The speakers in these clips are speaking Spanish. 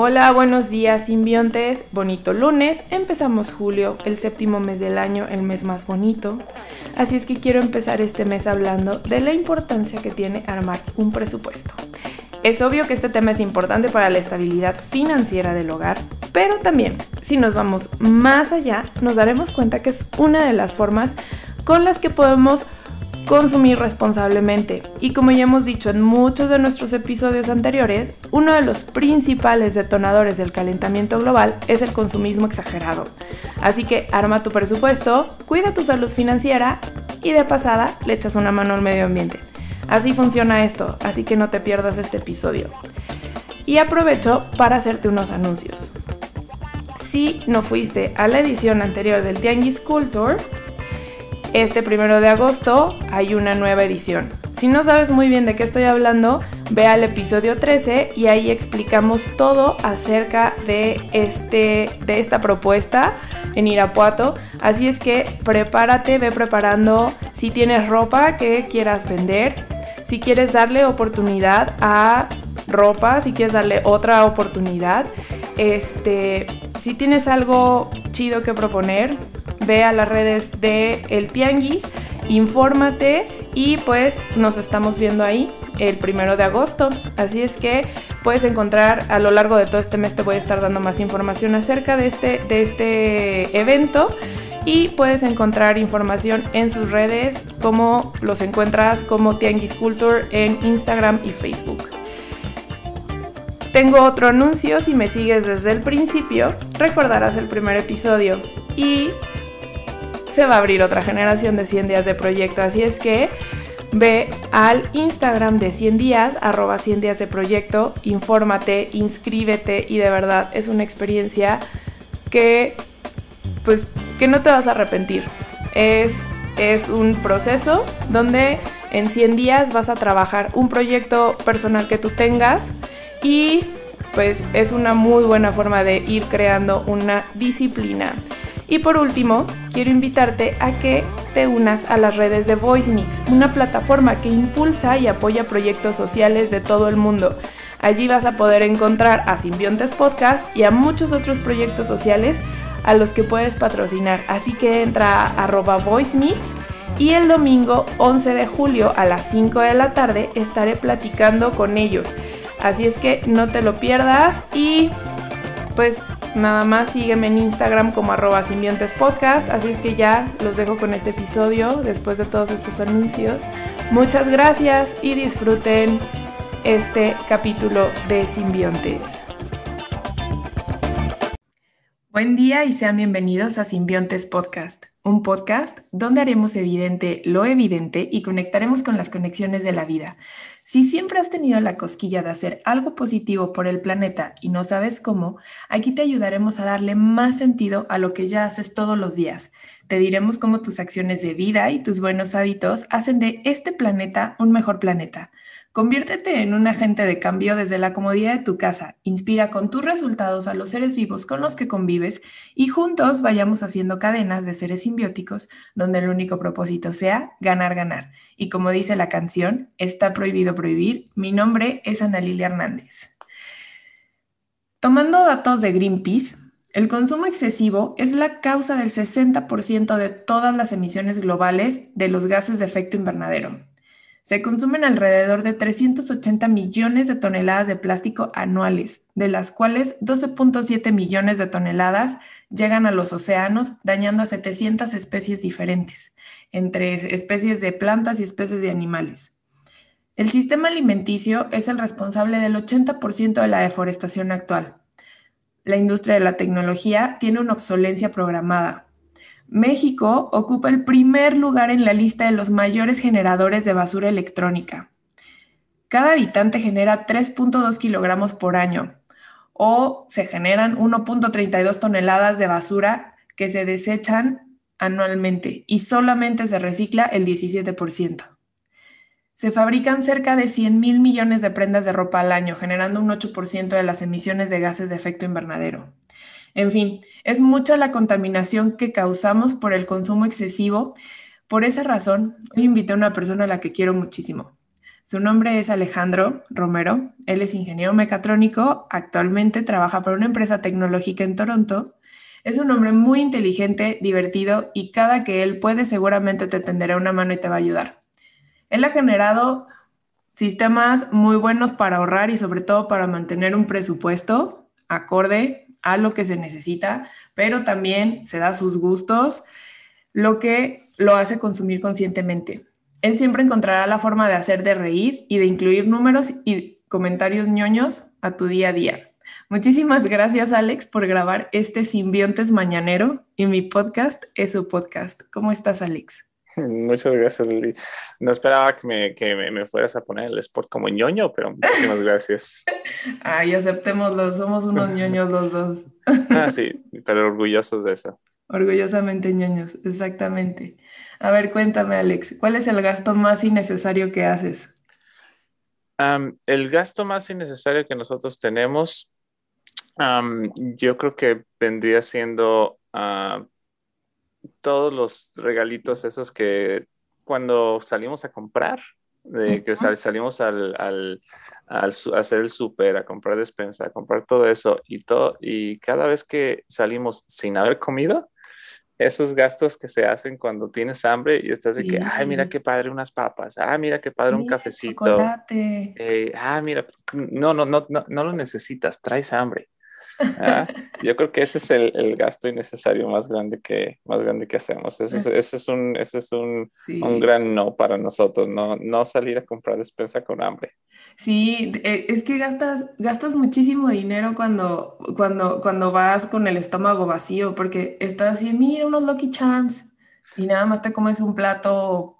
Hola, buenos días simbiontes, bonito lunes, empezamos julio, el séptimo mes del año, el mes más bonito, así es que quiero empezar este mes hablando de la importancia que tiene armar un presupuesto. Es obvio que este tema es importante para la estabilidad financiera del hogar, pero también, si nos vamos más allá, nos daremos cuenta que es una de las formas con las que podemos consumir responsablemente. Y como ya hemos dicho en muchos de nuestros episodios anteriores, uno de los principales detonadores del calentamiento global es el consumismo exagerado. Así que arma tu presupuesto, cuida tu salud financiera y de pasada le echas una mano al medio ambiente. Así funciona esto, así que no te pierdas este episodio. Y aprovecho para hacerte unos anuncios. Si no fuiste a la edición anterior del Tianguis Culture, este primero de agosto hay una nueva edición. Si no sabes muy bien de qué estoy hablando, ve al episodio 13 y ahí explicamos todo acerca de, este, de esta propuesta en Irapuato. Así es que prepárate, ve preparando si tienes ropa que quieras vender, si quieres darle oportunidad a ropa, si quieres darle otra oportunidad, este, si tienes algo chido que proponer, ve a las redes de El Tianguis, infórmate y pues nos estamos viendo ahí el primero de agosto. Así es que puedes encontrar a lo largo de todo este mes te voy a estar dando más información acerca de este, de este evento y puedes encontrar información en sus redes como los encuentras como Tianguis Culture en Instagram y Facebook. Tengo otro anuncio, si me sigues desde el principio, recordarás el primer episodio y se va a abrir otra generación de 100 días de proyecto. Así es que ve al Instagram de 100 días, arroba 100 días de proyecto, infórmate, inscríbete y de verdad es una experiencia que pues que no te vas a arrepentir. Es, es un proceso donde en 100 días vas a trabajar un proyecto personal que tú tengas y pues es una muy buena forma de ir creando una disciplina. Y por último, quiero invitarte a que te unas a las redes de VoiceMix, una plataforma que impulsa y apoya proyectos sociales de todo el mundo. Allí vas a poder encontrar a Simbiontes Podcast y a muchos otros proyectos sociales a los que puedes patrocinar. Así que entra a arroba VoiceMix y el domingo 11 de julio a las 5 de la tarde estaré platicando con ellos. Así es que no te lo pierdas y pues nada más sígueme en Instagram como arroba simbiontespodcast. Así es que ya los dejo con este episodio después de todos estos anuncios. Muchas gracias y disfruten este capítulo de Simbiontes. Buen día y sean bienvenidos a Simbiontes Podcast, un podcast donde haremos evidente lo evidente y conectaremos con las conexiones de la vida. Si siempre has tenido la cosquilla de hacer algo positivo por el planeta y no sabes cómo, aquí te ayudaremos a darle más sentido a lo que ya haces todos los días. Te diremos cómo tus acciones de vida y tus buenos hábitos hacen de este planeta un mejor planeta. Conviértete en un agente de cambio desde la comodidad de tu casa. Inspira con tus resultados a los seres vivos con los que convives y juntos vayamos haciendo cadenas de seres simbióticos donde el único propósito sea ganar, ganar. Y como dice la canción, está prohibido prohibir. Mi nombre es Ana Lilia Hernández. Tomando datos de Greenpeace, el consumo excesivo es la causa del 60% de todas las emisiones globales de los gases de efecto invernadero. Se consumen alrededor de 380 millones de toneladas de plástico anuales, de las cuales 12.7 millones de toneladas llegan a los océanos, dañando a 700 especies diferentes, entre especies de plantas y especies de animales. El sistema alimenticio es el responsable del 80% de la deforestación actual. La industria de la tecnología tiene una obsolencia programada, México ocupa el primer lugar en la lista de los mayores generadores de basura electrónica. Cada habitante genera 3.2 kilogramos por año o se generan 1.32 toneladas de basura que se desechan anualmente y solamente se recicla el 17%. Se fabrican cerca de 100 mil millones de prendas de ropa al año, generando un 8% de las emisiones de gases de efecto invernadero. En fin, es mucha la contaminación que causamos por el consumo excesivo. Por esa razón, hoy invité a una persona a la que quiero muchísimo. Su nombre es Alejandro Romero. Él es ingeniero mecatrónico. Actualmente trabaja para una empresa tecnológica en Toronto. Es un hombre muy inteligente, divertido y cada que él puede seguramente te tenderá una mano y te va a ayudar. Él ha generado sistemas muy buenos para ahorrar y sobre todo para mantener un presupuesto acorde a lo que se necesita, pero también se da sus gustos, lo que lo hace consumir conscientemente. Él siempre encontrará la forma de hacer de reír y de incluir números y comentarios ñoños a tu día a día. Muchísimas gracias, Alex, por grabar este Simbiontes Mañanero y mi podcast es su podcast. ¿Cómo estás, Alex? Muchas gracias, Lili. No esperaba que, me, que me, fueras a poner el sport como ñoño, pero muchísimas gracias. Ay, aceptémoslo, somos unos ñoños los dos. ah, sí, pero orgullosos de eso. Orgullosamente ñoños, exactamente. A ver, cuéntame, Alex, ¿cuál es el gasto más innecesario que haces? el gasto más innecesario que nosotros tenemos, yo creo que vendría siendo ah, todos los regalitos esos que cuando salimos a comprar, de que salimos al, al, al, hacer el súper, a comprar despensa, a comprar todo eso y todo, y cada vez que salimos sin haber comido, esos gastos que se hacen cuando tienes hambre y estás de que, ay, mira qué padre unas papas, ah, mira qué padre un cafecito. Eh, ah, mira, no, no, no, no, no lo necesitas, traes hambre. Ah, yo creo que ese es el, gasto innecesario más grande que, más grande que hacemos. Ese es, un, ese es un, un, gran no para nosotros, no, no salir a comprar despensa con hambre. Sí, e, es que gastas, gastas muchísimo dinero cuando, cuando, cuando vas con el estómago vacío, porque estás así, mira unos Lucky Charms, y nada más te comes un plato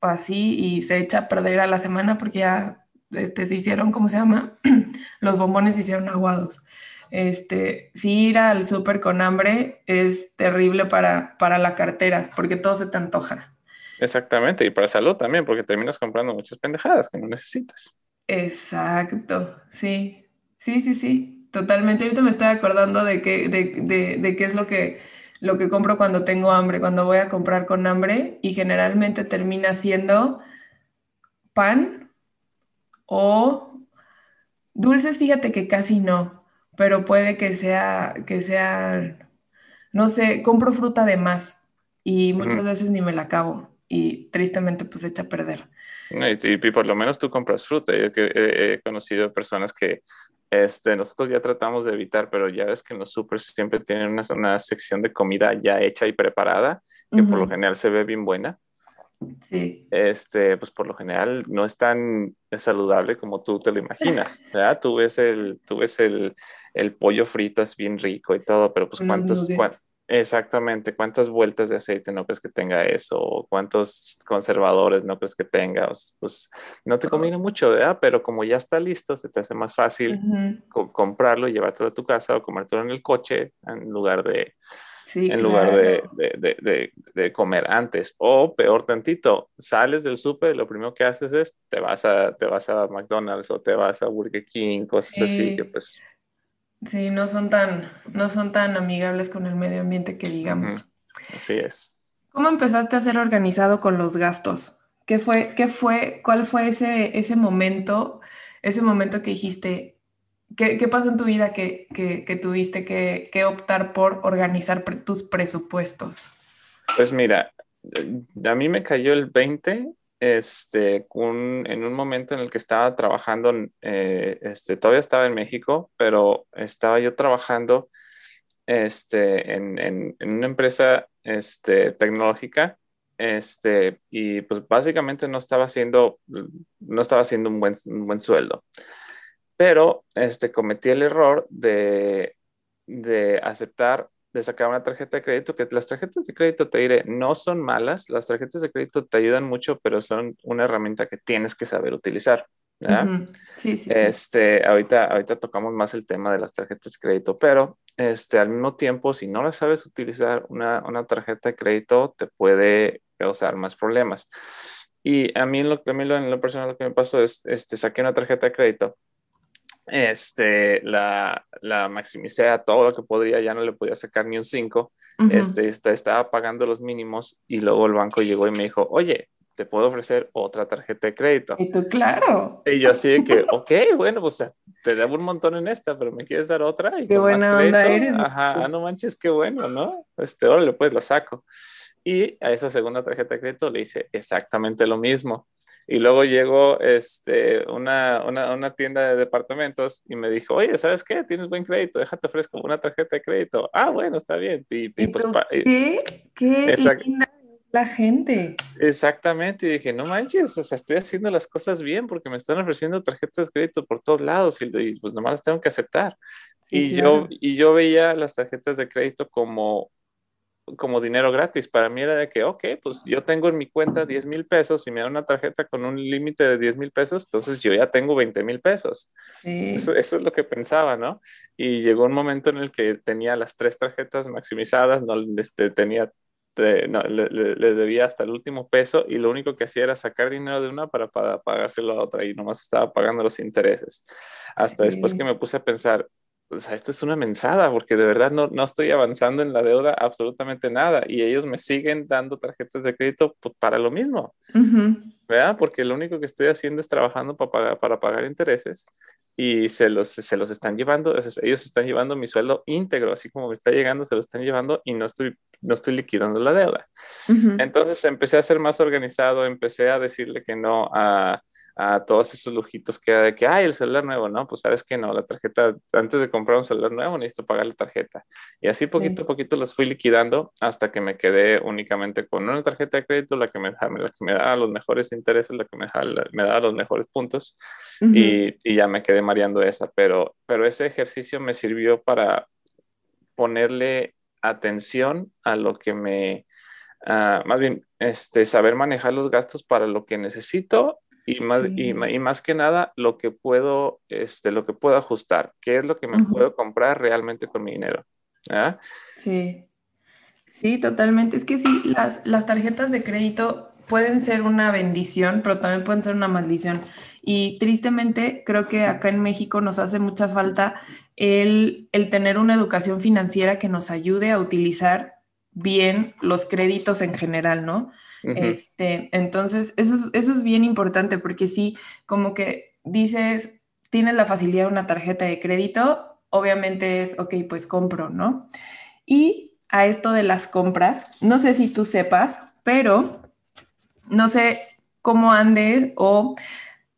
así y se echa a perder a la semana porque ya este, se hicieron, ¿cómo se llama? Los bombones se hicieron aguados. Este, si ir al súper con hambre es terrible para, para la cartera, porque todo se te antoja. Exactamente, y para salud también, porque terminas comprando muchas pendejadas que no necesitas. Exacto, sí, sí, sí, sí, totalmente. Ahorita me estoy acordando de, que, de, de, qué es lo que, lo que compro cuando tengo hambre, cuando voy a comprar con hambre, y generalmente termina siendo pan o dulces, fíjate que casi no pero puede que sea, que sea, no sé, compro fruta de más y muchas veces ni me la acabo y tristemente pues echa a perder. Y, por lo menos tú compras fruta. Yo que, he conocido personas que este, nosotros ya tratamos de evitar, pero ya ves que en los supers siempre tienen una, una sección de comida ya hecha y preparada, que por lo general se ve bien buena. Sí. Este, pues por lo general no es tan saludable como tú te lo imaginas, ¿verdad? Tú ves el, tú ves el, el pollo frito es bien rico y todo, pero pues cuántos, exactamente, cuántas vueltas de aceite no crees que tenga eso, cuántos conservadores no crees que tenga, pues no te conviene mucho, ¿verdad? Pero como ya está listo, se te hace más fácil comprarlo y llevártelo a tu casa o comértelo en el coche en lugar de en lugar de, comer antes. O peor tantito, sales del súper y lo primero que haces es te vas a, te vas a McDonald's o te vas a Burger King, cosas así que pues... Sí, no son tan, no son tan amigables con el medio ambiente que digamos. Así es. ¿Cómo empezaste a ser organizado con los gastos? ¿Qué fue, qué fue, cuál fue ese, ese momento, ese momento que dijiste, ¿Qué, pasó en tu vida que, tuviste que, optar por organizar tus presupuestos? Pues mira, a mí me cayó el 20 este, en un momento en el que estaba trabajando, eh, este, todavía estaba en México, pero estaba yo trabajando este, en, una empresa este, tecnológica este, y pues básicamente no estaba haciendo, no estaba haciendo un buen, un buen sueldo pero este, cometí el error de, de aceptar, de sacar una tarjeta de crédito, que las tarjetas de crédito, te diré, no son malas, las tarjetas de crédito te ayudan mucho, pero son una herramienta que tienes que saber utilizar. Sí, sí, este, Ahorita, ahorita tocamos más el tema de las tarjetas de crédito, pero este, al mismo tiempo, si no la sabes utilizar, una, una tarjeta de crédito te puede causar más problemas. Y a mí, lo, a mí lo, en lo personal lo que me pasó es, este, saqué una tarjeta de crédito este, la, la, maximicé a todo lo que podría, ya no le podía sacar ni un 5, este, estaba pagando los mínimos y luego el banco llegó y me dijo, oye, te puedo ofrecer otra tarjeta de crédito. Y tú, claro. Y yo así de que, ok, bueno, pues te debo un montón en esta, pero me quieres dar otra. Y qué buena onda eres. Ajá, ah, no manches, qué bueno, ¿no? Este, órale, pues la saco. Y a esa segunda tarjeta de crédito le hice exactamente lo mismo. Y luego llegó este, una, una, una, tienda de departamentos y me dijo, oye, ¿sabes qué? Tienes buen crédito, déjate ofrezco una tarjeta de crédito. Ah, bueno, está bien. Y, pues, ¿Qué? ¿Qué linda la gente? Exactamente. Y dije, no manches, o sea, estoy haciendo las cosas bien porque me están ofreciendo tarjetas de crédito por todos lados y, pues nomás las tengo que aceptar. y, yo, y yo veía las tarjetas de crédito como como dinero gratis. Para mí era de que, ok, pues yo tengo en mi cuenta 10 mil pesos y me da una tarjeta con un límite de 10 mil pesos, entonces yo ya tengo 20 mil pesos. Eso, es lo que pensaba, ¿no? Y llegó un momento en el que tenía las tres tarjetas maximizadas, no este, tenía no, le, debía hasta el último peso y lo único que hacía era sacar dinero de una para, para pagárselo a otra y nomás estaba pagando los intereses. Hasta después que me puse a pensar, o sea, esto es una mensada porque de verdad no, no estoy avanzando en la deuda absolutamente nada y ellos me siguen dando tarjetas de crédito pues, para lo mismo, ¿verdad? Porque lo único que estoy haciendo es trabajando para pagar, para pagar intereses y se los, se los están llevando, ellos están llevando mi sueldo íntegro, así como me está llegando, se lo están llevando y no estoy, no estoy liquidando la deuda. Entonces empecé a ser más organizado, empecé a decirle que no a a todos esos lujitos que que, hay el celular nuevo, ¿no? Pues sabes que no, la tarjeta, antes de comprar un celular nuevo necesito pagar la tarjeta. Y así poquito a poquito los fui liquidando hasta que me quedé únicamente con una tarjeta de crédito, la que me, la que me da los mejores intereses, la que me, da, me da los mejores puntos y, y, ya me quedé mareando esa. Pero, pero ese ejercicio me sirvió para ponerle atención a lo que me... Uh, más bien, este, saber manejar los gastos para lo que necesito y más, y, más que nada lo que puedo, este, lo que puedo ajustar, qué es lo que me puedo comprar realmente con mi dinero. Sí, sí, totalmente. Es que sí, las, las tarjetas de crédito pueden ser una bendición, pero también pueden ser una maldición. Y tristemente creo que acá en México nos hace mucha falta el, el tener una educación financiera que nos ayude a utilizar bien los créditos en general, ¿no? este, entonces, eso es, eso es bien importante porque sí, como que dices, tienes la facilidad de una tarjeta de crédito, obviamente es, ok, pues compro, ¿no? Y a esto de las compras, no sé si tú sepas, pero no sé cómo andes o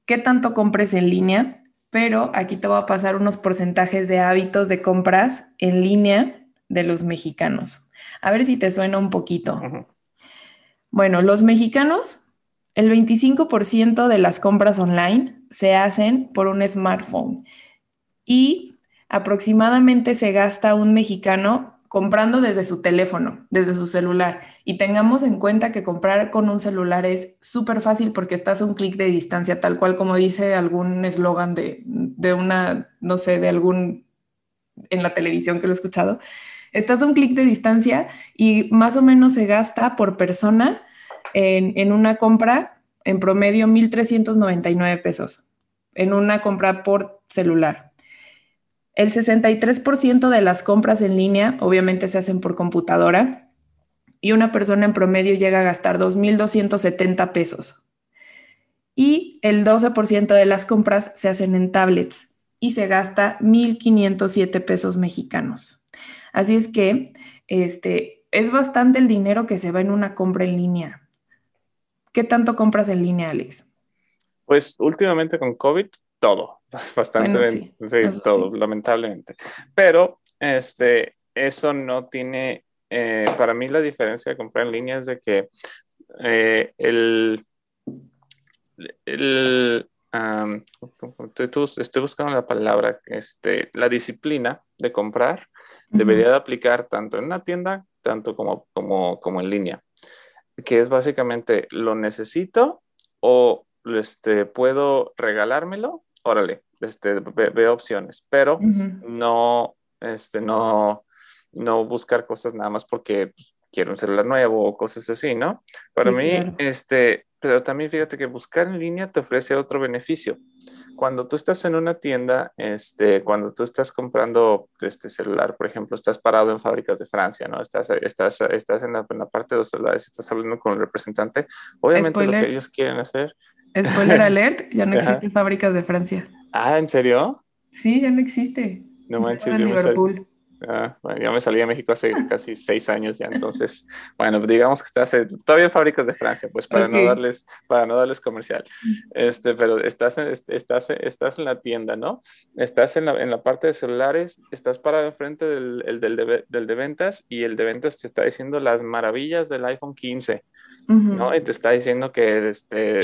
qué tanto compres en línea, pero aquí te voy a pasar unos porcentajes de hábitos de compras en línea de los mexicanos. A ver si te suena un poquito. Bueno, los mexicanos, el 25% de las compras online se hacen por un smartphone y aproximadamente se gasta un mexicano comprando desde su teléfono, desde su celular. Y tengamos en cuenta que comprar con un celular es súper fácil porque estás a un clic de distancia, tal cual como dice algún eslogan de, de, una, no sé, de algún, en la televisión que lo he escuchado. Estás a un clic de distancia y más o menos se gasta por persona en, una compra en promedio 1.399 pesos, en una compra por celular. El 63% de las compras en línea obviamente se hacen por computadora y una persona en promedio llega a gastar 2.270 pesos. Y el 12% de las compras se hacen en tablets y se gasta 1.507 pesos mexicanos. Así es que este, es bastante el dinero que se va en una compra en línea. ¿Qué tanto compras en línea, Alex? Pues últimamente con COVID, todo, bastante bien, sí, todo, lamentablemente. Pero este, eso no tiene, eh, para mí la diferencia de comprar en línea es de que eh, el, el estoy, buscando la palabra, este, la disciplina de comprar debería de aplicar tanto en una tienda, tanto como, como, como en línea, que es básicamente lo necesito o este, puedo regalármelo, órale, este, veo opciones, pero no, este, no, no buscar cosas nada más porque pues, quiero un celular nuevo o cosas así, ¿no? Para mí, este, pero también fíjate que buscar en línea te ofrece otro beneficio. Cuando tú estás en una tienda, este, cuando tú estás comprando este celular, por ejemplo, estás parado en fábricas de Francia, ¿no? Estás, estás, estás en, la, parte de los celulares, estás hablando con el representante. Obviamente lo que ellos quieren hacer. Spoiler alert, ya no existen fábricas de Francia. Ah, ¿en serio? Sí, ya no existe. No manches, yo Liverpool. Ah, bueno, ya me salí a México hace casi seis años ya, entonces, bueno, digamos que estás todavía en fábricas de Francia, pues para no darles, para no darles comercial, este, pero estás en, estás, estás en la tienda, ¿no? Estás en la, en la parte de celulares, estás parado enfrente del, el, del, de, del, de, ventas y el de ventas te está diciendo las maravillas del iPhone 15, ¿no? Y te está diciendo que este,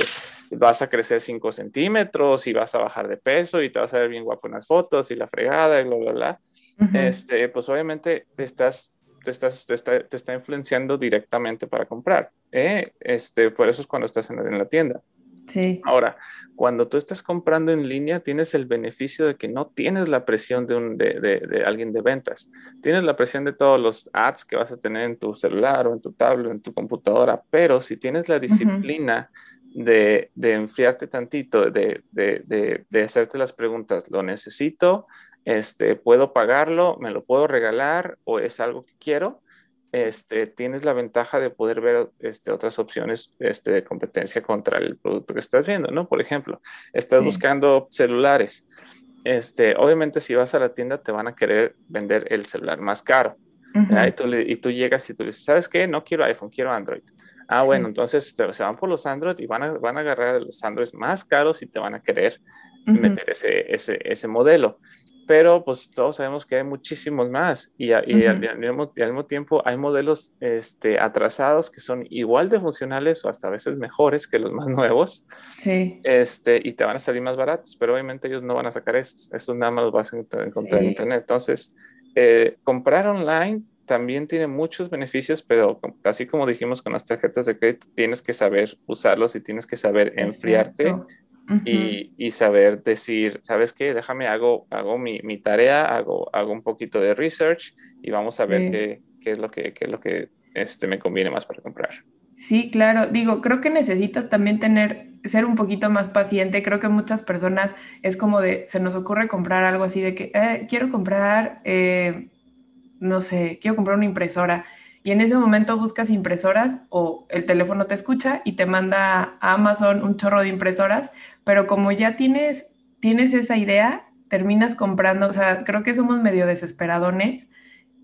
vas a crecer 5 centímetros y vas a bajar de peso y te vas a ver bien guapo en las fotos y la fregada y bla, bla, bla este, pues obviamente estás, te, estás, te, está, te está influenciando directamente para comprar. ¿eh? Este, por eso es cuando estás en, en la tienda. Sí. Ahora, cuando tú estás comprando en línea, tienes el beneficio de que no tienes la presión de, un, de, de, de, alguien de ventas. Tienes la presión de todos los ads que vas a tener en tu celular o en tu tablet en tu computadora, pero si tienes la disciplina de, enfriarte tantito, de, de, hacerte las preguntas, ¿lo necesito? Este, puedo pagarlo, me lo puedo regalar o es algo que quiero, este, tienes la ventaja de poder ver este, otras opciones este, de competencia contra el producto que estás viendo, ¿no? Por ejemplo, estás buscando celulares. Este, obviamente si vas a la tienda te van a querer vender el celular más caro. y, tú y, tú llegas y tú dices, ¿sabes qué? No quiero iPhone, quiero Android. Ah, bueno, entonces se van por los Android y van a, van a agarrar los Android más caros y te van a querer meter ese, ese, ese modelo pero pues todos sabemos que hay muchísimos más y, al, mismo, tiempo hay modelos este, atrasados que son igual de funcionales o hasta a veces mejores que los más nuevos. Sí. Este, y te van a salir más baratos, pero obviamente ellos no van a sacar esos, esos nada más los vas a encontrar en internet. Entonces, eh, comprar online también tiene muchos beneficios, pero así como dijimos con las tarjetas de crédito, tienes que saber usarlos y tienes que saber enfriarte y, saber decir, ¿sabes qué? Déjame, hago, hago mi, mi, tarea, hago, hago un poquito de research y vamos a ver qué, qué, es lo que, qué es lo que este, me conviene más para comprar. Sí, claro. Digo, creo que necesitas también tener, ser un poquito más paciente. Creo que muchas personas es como de, se nos ocurre comprar algo así de que, eh, quiero comprar, eh, no sé, quiero comprar una impresora y en ese momento buscas impresoras o el teléfono te escucha y te manda a Amazon un chorro de impresoras, pero como ya tienes, tienes esa idea, terminas comprando, o sea, creo que somos medio desesperadones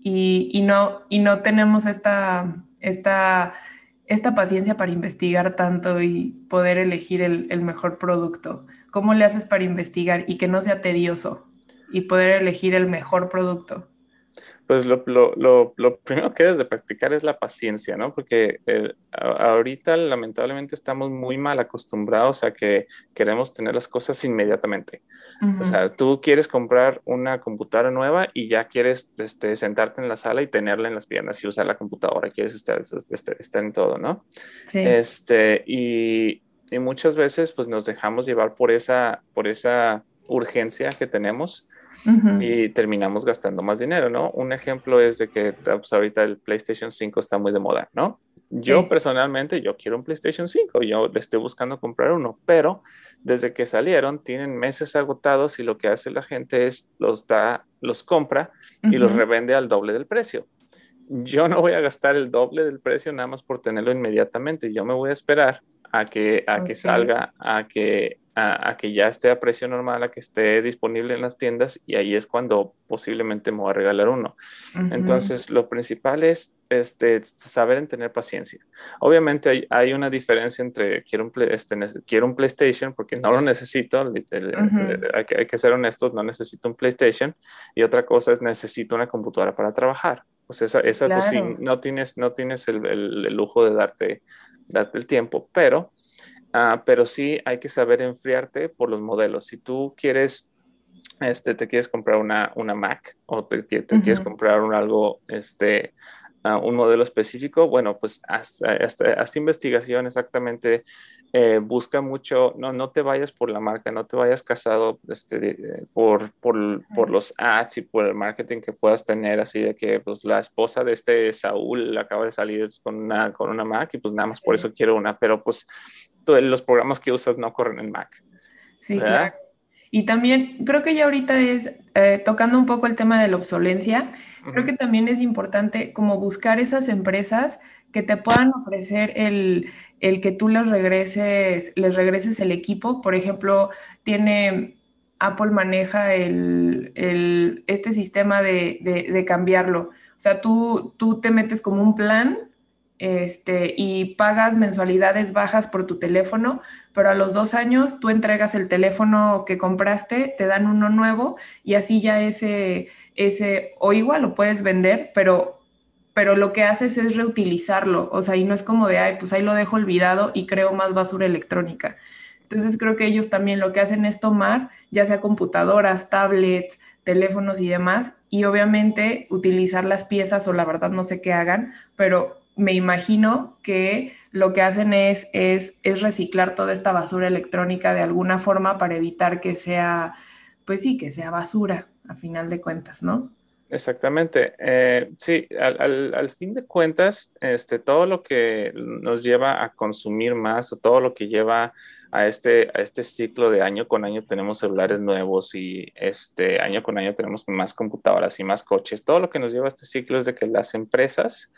y, y no, y no tenemos esta, esta, esta paciencia para investigar tanto y poder elegir el, el mejor producto. ¿Cómo le haces para investigar y que no sea tedioso y poder elegir el mejor producto? Pues lo, lo, lo, primero que debes de practicar es la paciencia, ¿no? Porque eh, ahorita lamentablemente estamos muy mal acostumbrados a que queremos tener las cosas inmediatamente. O sea, tú quieres comprar una computadora nueva y ya quieres este, sentarte en la sala y tenerla en las piernas y usar la computadora, quieres estar, estar, estar en todo, ¿no? Sí. Este, y, y muchas veces pues nos dejamos llevar por esa, por esa urgencia que tenemos y terminamos gastando más dinero, ¿no? Un ejemplo es de que pues, ahorita el PlayStation 5 está muy de moda, ¿no? Yo personalmente, yo quiero un PlayStation 5, yo le estoy buscando comprar uno, pero desde que salieron tienen meses agotados y lo que hace la gente es los da, los compra y los revende al doble del precio. Yo no voy a gastar el doble del precio nada más por tenerlo inmediatamente, yo me voy a esperar a que, a que salga, a que a, que ya esté a precio normal, a que esté disponible en las tiendas y ahí es cuando posiblemente me voy a regalar uno. Entonces, lo principal es este, saber en tener paciencia. Obviamente hay, hay una diferencia entre quiero un, este, quiero un PlayStation porque no lo necesito, hay, que, hay, que, ser honestos, no necesito un PlayStation y otra cosa es necesito una computadora para trabajar. Pues esa, esa pues no tienes, no tienes el, el, lujo de darte, darte el tiempo, pero Ah, pero sí hay que saber enfriarte por los modelos. Si tú quieres, este, te quieres comprar una, una Mac o te, te quieres comprar un algo, este, uh, un modelo específico, bueno, pues haz, haz, haz investigación exactamente eh, busca mucho, no, no te vayas por la marca, no te vayas casado este, por, por, por, los ads y por el marketing que puedas tener, así de que pues la esposa de este Saúl acaba de salir con una, con una Mac y pues nada más por eso quiero una, pero pues los programas que usas no corren en Mac. Sí, claro. Y también creo que ya ahorita es, eh, tocando un poco el tema de la obsolencia, creo que también es importante como buscar esas empresas que te puedan ofrecer el, el que tú les regreses, les regreses el equipo. Por ejemplo, tiene Apple maneja el, el, este sistema de, de, cambiarlo. O sea, tú, tú te metes como un plan este, y pagas mensualidades bajas por tu teléfono, pero a los dos años tú entregas el teléfono que compraste, te dan uno nuevo y así ya ese, ese o igual lo puedes vender, pero pero lo que haces es reutilizarlo, o sea, y no es como de, ay, pues ahí lo dejo olvidado y creo más basura electrónica. Entonces creo que ellos también lo que hacen es tomar, ya sea computadoras, tablets, teléfonos y demás, y obviamente utilizar las piezas o la verdad no sé qué hagan, pero me imagino que lo que hacen es, es, es reciclar toda esta basura electrónica de alguna forma para evitar que sea, pues sí, que sea basura, a final de cuentas, ¿no? Exactamente. Eh, sí, al, fin de cuentas, este, todo lo que nos lleva a consumir más o todo lo que lleva a este, a este ciclo de año con año tenemos celulares nuevos y este año con año tenemos más computadoras y más coches. Todo lo que nos lleva a este ciclo es de que las empresas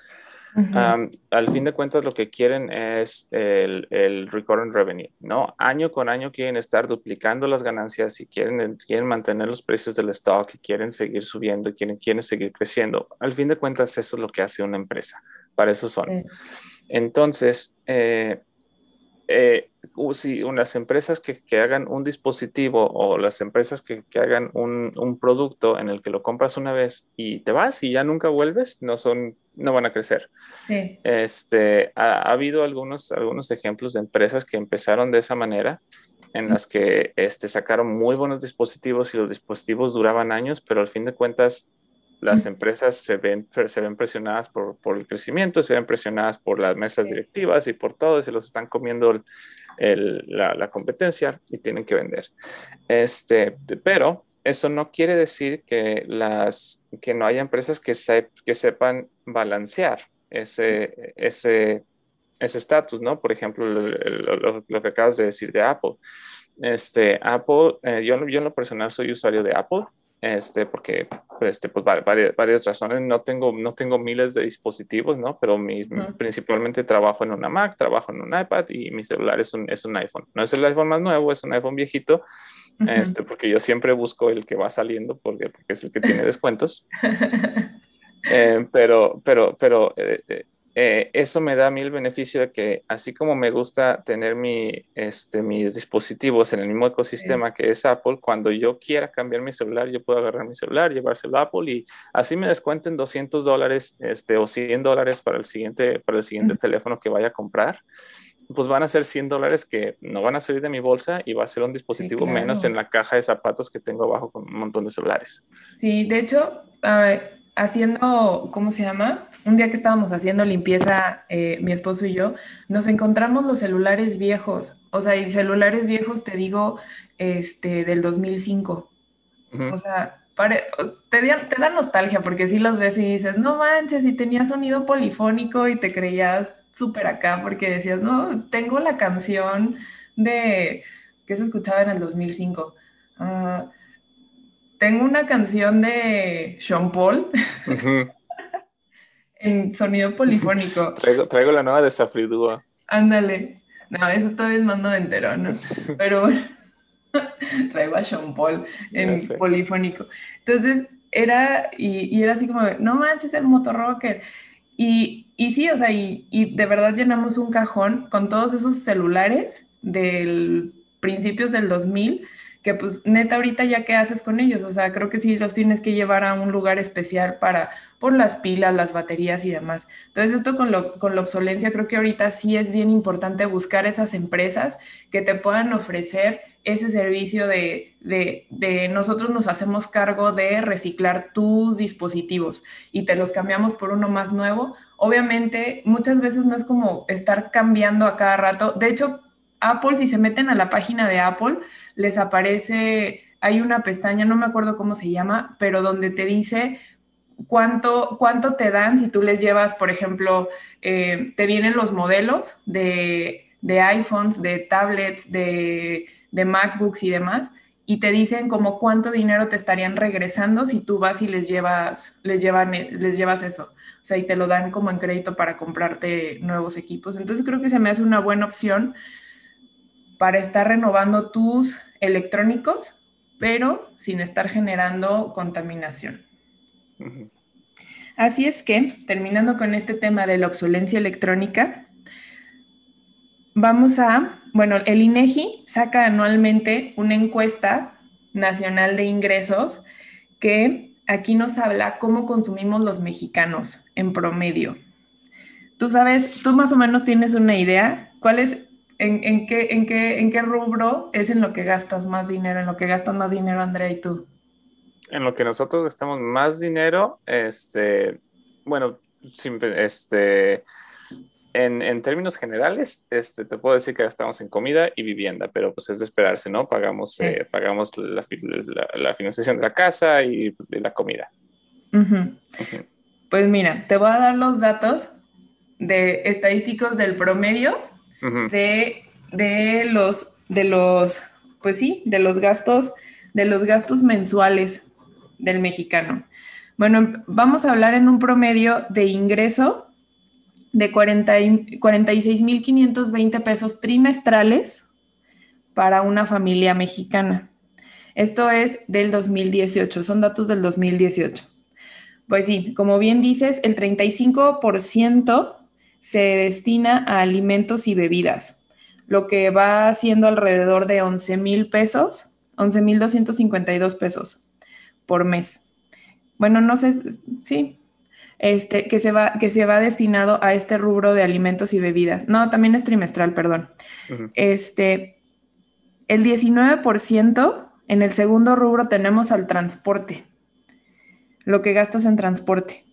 al fin de cuentas, lo que quieren es el, el, recurrent revenue, ¿no? Año con año quieren estar duplicando las ganancias y quieren, quieren mantener los precios del stock y quieren seguir subiendo y quieren, quieren seguir creciendo. Al fin de cuentas, eso es lo que hace una empresa. Para eso son. Entonces, eh, eh, si unas empresas que, que, hagan un dispositivo o las empresas que, que hagan un, un, producto en el que lo compras una vez y te vas y ya nunca vuelves, no son, no van a crecer. Este, ha, ha, habido algunos, algunos ejemplos de empresas que empezaron de esa manera, en las que este, sacaron muy buenos dispositivos y los dispositivos duraban años, pero al fin de cuentas las empresas se ven, se ven presionadas por, por, el crecimiento, se ven presionadas por las mesas directivas y por todo, se los están comiendo el, la, la, competencia y tienen que vender. Este, pero eso no quiere decir que, las, que no haya empresas que, se, que sepan balancear ese ese ese estatus, ¿no? Por ejemplo, lo, lo, que acabas de decir de Apple. Este, Apple, eh, yo, yo en lo personal soy usuario de Apple este, porque este, pues, varias, varias, razones. No tengo, no tengo miles de dispositivos, ¿no? Pero mi, principalmente trabajo en una Mac, trabajo en un iPad y mi celular es un, es un iPhone. No es el iPhone más nuevo, es un iPhone viejito, este, porque yo siempre busco el que va saliendo porque, porque es el que tiene descuentos. eh, pero, pero, pero eh, eh eso me da a mí el beneficio de que así como me gusta tener mi, este, mis dispositivos en el mismo ecosistema que es Apple, cuando yo quiera cambiar mi celular, yo puedo agarrar mi celular, llevárselo a Apple y así me descuenten 200 dólares este, o 100 dólares para el siguiente, para el siguiente teléfono que vaya a comprar. Pues van a ser 100 dólares que no van a salir de mi bolsa y va a ser un dispositivo menos en la caja de zapatos que tengo abajo con un montón de celulares. Sí, de hecho, a ver, haciendo, ¿cómo se llama? Un día que estábamos haciendo limpieza, eh, mi esposo y yo, nos encontramos los celulares viejos. O sea, y celulares viejos, te digo, este, del 2005. O sea, te, te, da nostalgia porque si los ves y dices, no manches, y tenía sonido polifónico y te creías súper acá porque decías, no, tengo la canción de que se escuchaba en el 2005. Uh, tengo una canción de Sean Paul en sonido polifónico. Traigo, la nueva de Safridúa. Ándale. No, eso todavía es más noventero, ¿no? Pero bueno, traigo a Sean Paul en polifónico. Entonces, era, y, era así como, no manches, el motorrocker. Y, y sí, o sea, y, y de verdad llenamos un cajón con todos esos celulares del principios del 2000 que pues neta ahorita ya qué haces con ellos, o sea, creo que sí los tienes que llevar a un lugar especial para, por las pilas, las baterías y demás. Entonces esto con, lo, con la obsolencia creo que ahorita sí es bien importante buscar esas empresas que te puedan ofrecer ese servicio de, de, de nosotros nos hacemos cargo de reciclar tus dispositivos y te los cambiamos por uno más nuevo. Obviamente muchas veces no es como estar cambiando a cada rato, de hecho Apple, si se meten a la página de Apple, les aparece, hay una pestaña, no me acuerdo cómo se llama, pero donde te dice cuánto, cuánto te dan si tú les llevas, por ejemplo, eh, te vienen los modelos de, de iPhones, de tablets, de, de, MacBooks y demás, y te dicen como cuánto dinero te estarían regresando si tú vas y les llevas, les llevan, les llevas eso. O sea, y te lo dan como en crédito para comprarte nuevos equipos. Entonces creo que se me hace una buena opción para estar renovando tus electrónicos, pero sin estar generando contaminación. Así es que, terminando con este tema de la obsolencia electrónica, vamos a, bueno, el INEGI saca anualmente una encuesta nacional de ingresos que aquí nos habla cómo consumimos los mexicanos en promedio. Tú sabes, tú más o menos tienes una idea, ¿cuál es, en, qué, en, qué, en qué rubro es en lo que gastas más dinero, en lo que gastas más dinero, Andrea y tú? en lo que nosotros gastamos más dinero, este, bueno, este, en, términos generales, este, te puedo decir que gastamos en comida y vivienda, pero pues es de esperarse, ¿no? Pagamos, eh, pagamos la, financiación de la casa y pues, la comida. Pues mira, te voy a dar los datos de estadísticos del promedio de, de, los, de los, pues sí, de los gastos, de los gastos mensuales del mexicano. Bueno, vamos a hablar en un promedio de ingreso de 46.520 pesos trimestrales para una familia mexicana. Esto es del 2018, son datos del 2018. Pues sí, como bien dices, el 35% se destina a alimentos y bebidas, lo que va siendo alrededor de 11 mil pesos, 11.252 pesos por mes. Bueno, no sé, sí, este, que se va, que se va destinado a este rubro de alimentos y bebidas. No, también es trimestral, perdón. Este, el 19% en el segundo rubro tenemos al transporte, lo que gastas en transporte.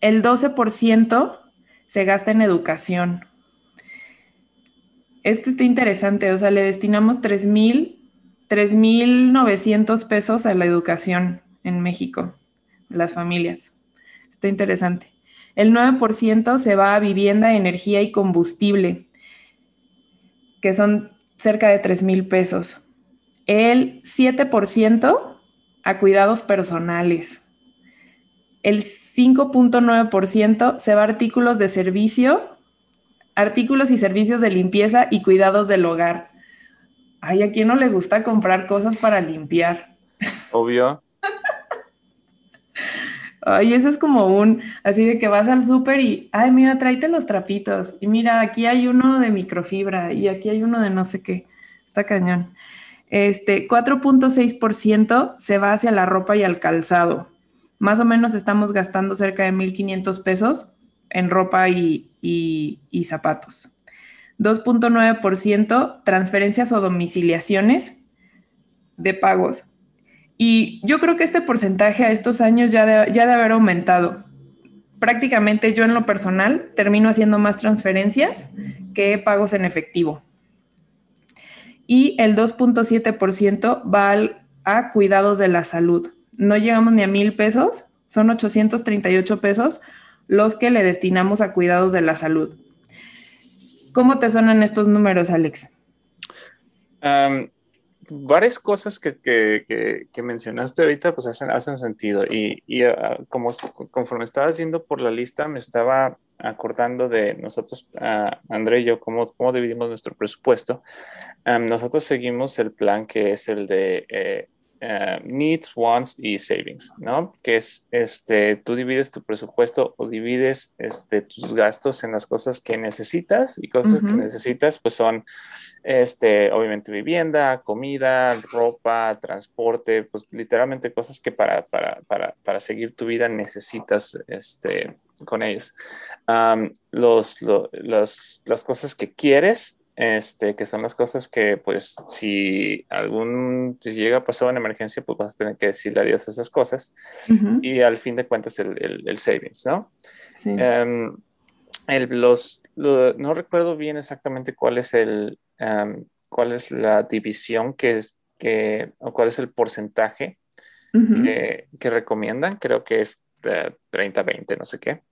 El 12% se gasta en educación. Este está interesante, o sea, le destinamos 3 mil 3.900 pesos a la educación en México, las familias. Está interesante. El 9% se va a vivienda, energía y combustible, que son cerca de 3 mil pesos. El 7% a cuidados personales. El 5.9% se va a artículos de servicio, artículos y servicios de limpieza y cuidados del hogar. Ay, ¿a quién no le gusta comprar cosas para limpiar? Obvio. Ay, ese es como un, así de que vas al súper y, ay, mira, tráete los trapitos. Y mira, aquí hay uno de microfibra y aquí hay uno de no sé qué. Está cañón. Este, 4.6% se va hacia la ropa y al calzado. Más o menos estamos gastando cerca de 1.500 pesos en ropa y, zapatos. 2.9% transferencias o domiciliaciones de pagos. Y yo creo que este porcentaje a estos años ya, de, ya de haber aumentado. Prácticamente yo en lo personal termino haciendo más transferencias que pagos en efectivo. Y el 2.7% va a cuidados de la salud. No llegamos ni a mil pesos, son 838 pesos los que le destinamos a cuidados de la salud. ¿Cómo te suenan estos números, Alex? varias cosas que, mencionaste ahorita pues hacen, hacen sentido y, ah, como conforme estabas yendo por la lista me estaba acordando de nosotros, uh, André y yo, cómo, cómo dividimos nuestro presupuesto. nosotros seguimos el plan que es el de eh, eh, needs, wants y savings, ¿no? Que es, este, tú divides tu presupuesto o divides este, tus gastos en las cosas que necesitas y cosas que necesitas, pues son, este, obviamente vivienda, comida, ropa, transporte, pues literalmente cosas que para, para, para, para seguir tu vida necesitas, este, con ellos. los, las cosas que quieres, este, que son las cosas que, pues, si algún, si llega a pasar una emergencia, pues vas a tener que decirle adiós a esas cosas. Y al fin de cuentas, el, el, savings, ¿no? Sí. Em, los, no recuerdo bien exactamente cuál es el, cuál es la división que es, que, o cuál es el porcentaje que, que, recomiendan. Creo que es 30-20, no sé qué.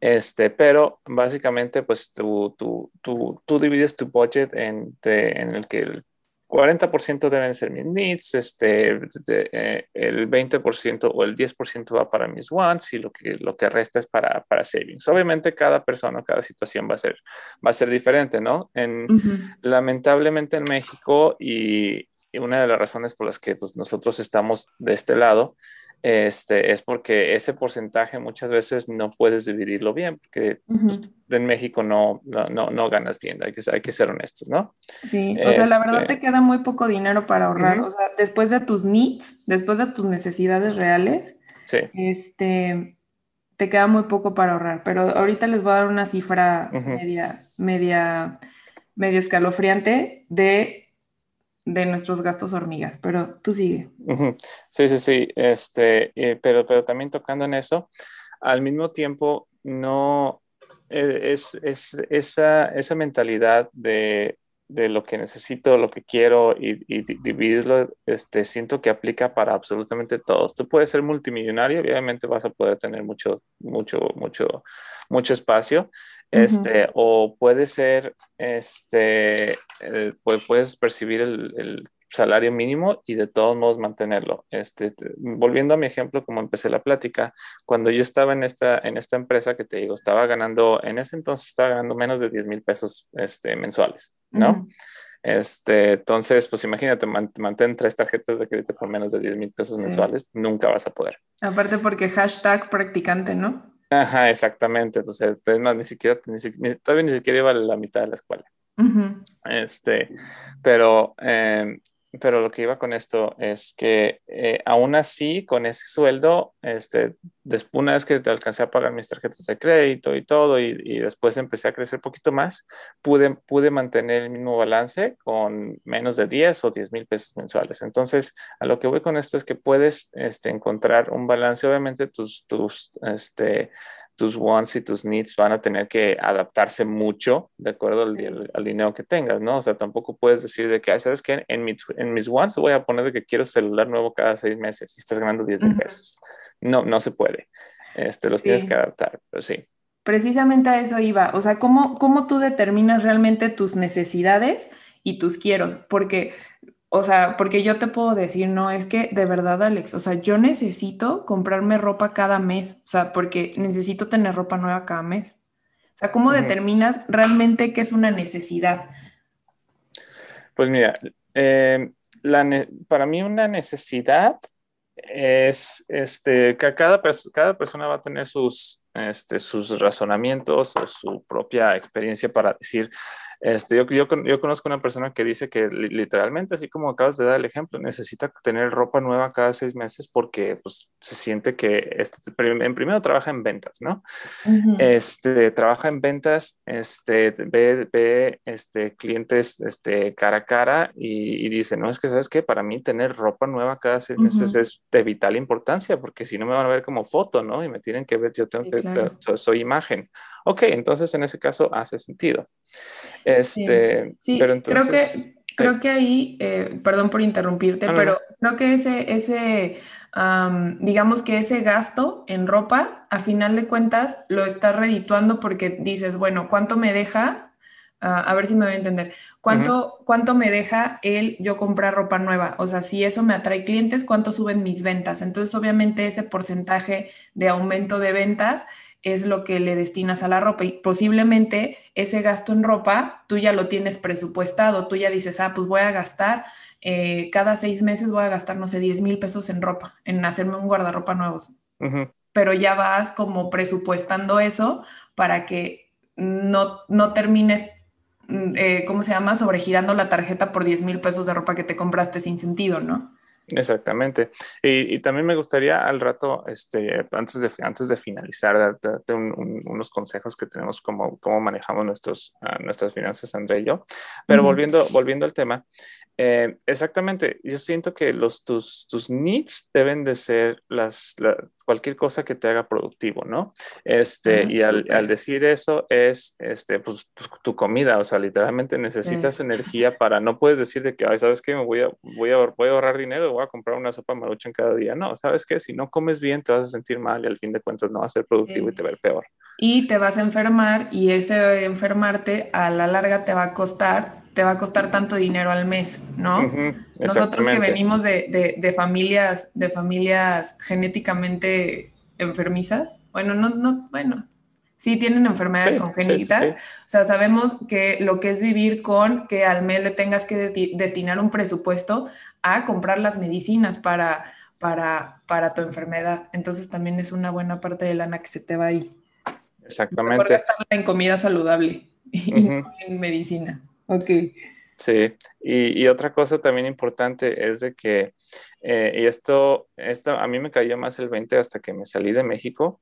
Este, pero básicamente, pues tú, tú, tú, tú divides tu budget en, en el que el 40% deben ser mis needs, este, eh, el 20% o el 10% va para mis wants y lo que, lo que resta es para, para savings. Obviamente cada persona, cada situación va a ser, va a ser diferente, ¿no? En, Lamentablemente en México y, y, una de las razones por las que pues, nosotros estamos de este lado este, es porque ese porcentaje muchas veces no puedes dividirlo bien, porque pues, en México no, no, no, ganas bien, hay que, hay que ser honestos, ¿no? Sí, o sea, la verdad te este queda muy poco dinero para ahorrar, o sea, después de tus needs, después de tus necesidades reales, este, te queda muy poco para ahorrar, pero ahorita les voy a dar una cifra media, media, media escalofriante de de nuestros gastos hormigas, pero tú sigue. Sí, sí, sí, este, eh, pero, pero también tocando en eso, al mismo tiempo no eh, es, es esa, esa mentalidad de, de, lo que necesito, lo que quiero y, y, dividirlo, este, siento que aplica para absolutamente todos. Tú puedes ser multimillonario, obviamente vas a poder tener mucho, mucho, mucho, mucho espacio, este, o puede ser, este, eh, pues puedes percibir el, salario mínimo y de todos modos mantenerlo. Este, volviendo a mi ejemplo, como empecé la plática, cuando yo estaba en esta, en esta empresa que te digo, estaba ganando, en ese entonces estaba ganando menos de 10 mil pesos este, mensuales, ¿no? Este, entonces, pues imagínate, mantén tres tarjetas de crédito por menos de 10 mil pesos mensuales, nunca vas a poder. Aparte porque hashtag practicante, ¿no? Ajá, exactamente. Pues, eh, ni siquiera, ni, todavía ni siquiera iba a la mitad de la escuela. Este, pero em, pero lo que iba con esto es que eh, aún así, con ese sueldo, este, después, una vez que te alcancé a pagar mis tarjetas de crédito y todo, y, y, después empecé a crecer un poquito más, pude, pude mantener el mismo balance con menos de 10 o 10 mil pesos mensuales. Entonces, a lo que voy con esto es que puedes este, encontrar un balance. Obviamente, tus, tus, este, tus wants y tus needs van a tener que adaptarse mucho de acuerdo al, al, dinero que tengas, ¿no? O sea, tampoco puedes decir de que, ¿sabes qué? En mis, en mis wants voy a poner de que quiero celular nuevo cada seis meses y estás ganando 10 mil pesos. No, no se puede. Este, los tienes que adaptar, pero sí. Precisamente a eso iba. O sea, ¿cómo, cómo tú determinas realmente tus necesidades y tus quieros? Porque o sea, porque yo te puedo decir, no, es que de verdad, Alex, o sea, yo necesito comprarme ropa cada mes, o sea, porque necesito tener ropa nueva cada mes. O sea, ¿cómo determinas realmente qué es una necesidad? Pues mira, eh, para mí una necesidad es este, que cada, cada persona va a tener sus, este, sus razonamientos o su propia experiencia para decir, este, yo, yo, yo, conozco una persona que dice que literalmente, así como acabas de dar el ejemplo, necesita tener ropa nueva cada seis meses porque pues, se siente que, este, en primero trabaja en ventas, ¿no? este, trabaja en ventas, este, ve, ve este, clientes este, cara a cara y, dice, no, es que, ¿sabes qué? Para mí tener ropa nueva cada seis meses es de vital importancia porque si no me van a ver como foto, ¿no? Y me tienen que ver, yo tengo que, soy imagen. Ok, entonces en ese caso hace sentido. Este, sí, pero creo que, creo que ahí, eh, perdón por interrumpirte, pero creo que ese, ese digamos que ese gasto en ropa, a final de cuentas, lo estás redituando porque dices, bueno, ¿cuánto me deja? Ah, a ver si me voy a entender. ¿Cuánto, ¿Cuánto me deja el yo comprar ropa nueva? O sea, si eso me atrae clientes, ¿cuánto suben mis ventas? Entonces, obviamente, ese porcentaje de aumento de ventas es lo que le destinas a la ropa y posiblemente ese gasto en ropa tú ya lo tienes presupuestado, tú ya dices, ah, pues voy a gastar, eh, cada seis meses voy a gastar, no sé, 10 mil pesos en ropa, en hacerme un guardarropa nuevo. Pero ya vas como presupuestando eso para que no, no termines, mm, eh, ¿cómo se llama?, sobregirando la tarjeta por 10 mil pesos de ropa que te compraste sin sentido, ¿no? Exactamente. Y, también me gustaría al rato, este, antes, de, antes de finalizar, darte unos consejos que tenemos como cómo manejamos nuestros, ah, nuestras finanzas, André y yo. Pero volviendo, volviendo al tema, eh, exactamente, yo siento que los, tus, tus needs deben de ser las, cualquier cosa que te haga productivo, ¿no? Este, y al, al, decir eso es, este, pues, tu, comida, o sea, literalmente necesitas energía para, no puedes decir de que, ay, ¿sabes qué? Me voy a, voy a, voy a ahorrar dinero, voy a comprar una sopa maruchan cada día. No, ¿sabes qué? Si no comes bien, te vas a sentir mal y al fin de cuentas no va a ser productivo y te va a ver peor. Y te vas a enfermar y ese enfermarte a la larga te va a costar te va a costar tanto dinero al mes, ¿no? Nosotros que venimos de, de, familias, de familias genéticamente enfermizas, bueno, no, no, bueno, sí tienen enfermedades congénitas, o sea, sabemos que lo que es vivir con que al mes le tengas que destinar un presupuesto a comprar las medicinas para, para, para tu enfermedad. Entonces también es una buena parte de lana que se te va ahí. Exactamente. Mejor gastarla en comida saludable y en medicina. Ok. Sí, y, otra cosa también importante es de que, eh, y esto, esto a mí me cayó más el 20 hasta que me salí de México,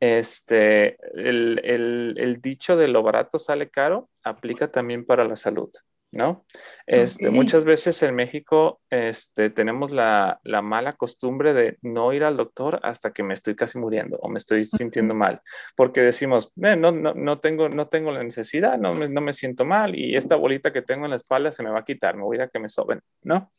este, el, el dicho de lo barato sale caro aplica también para la salud. ¿No? Este, Muchas veces en México este, tenemos la, mala costumbre de no ir al doctor hasta que me estoy casi muriendo o me estoy sintiendo mal, porque decimos, no, no, no, tengo, no tengo la necesidad, no me, no me siento mal y esta bolita que tengo en la espalda se me va a quitar, me voy a ir a que me soben, ¿no?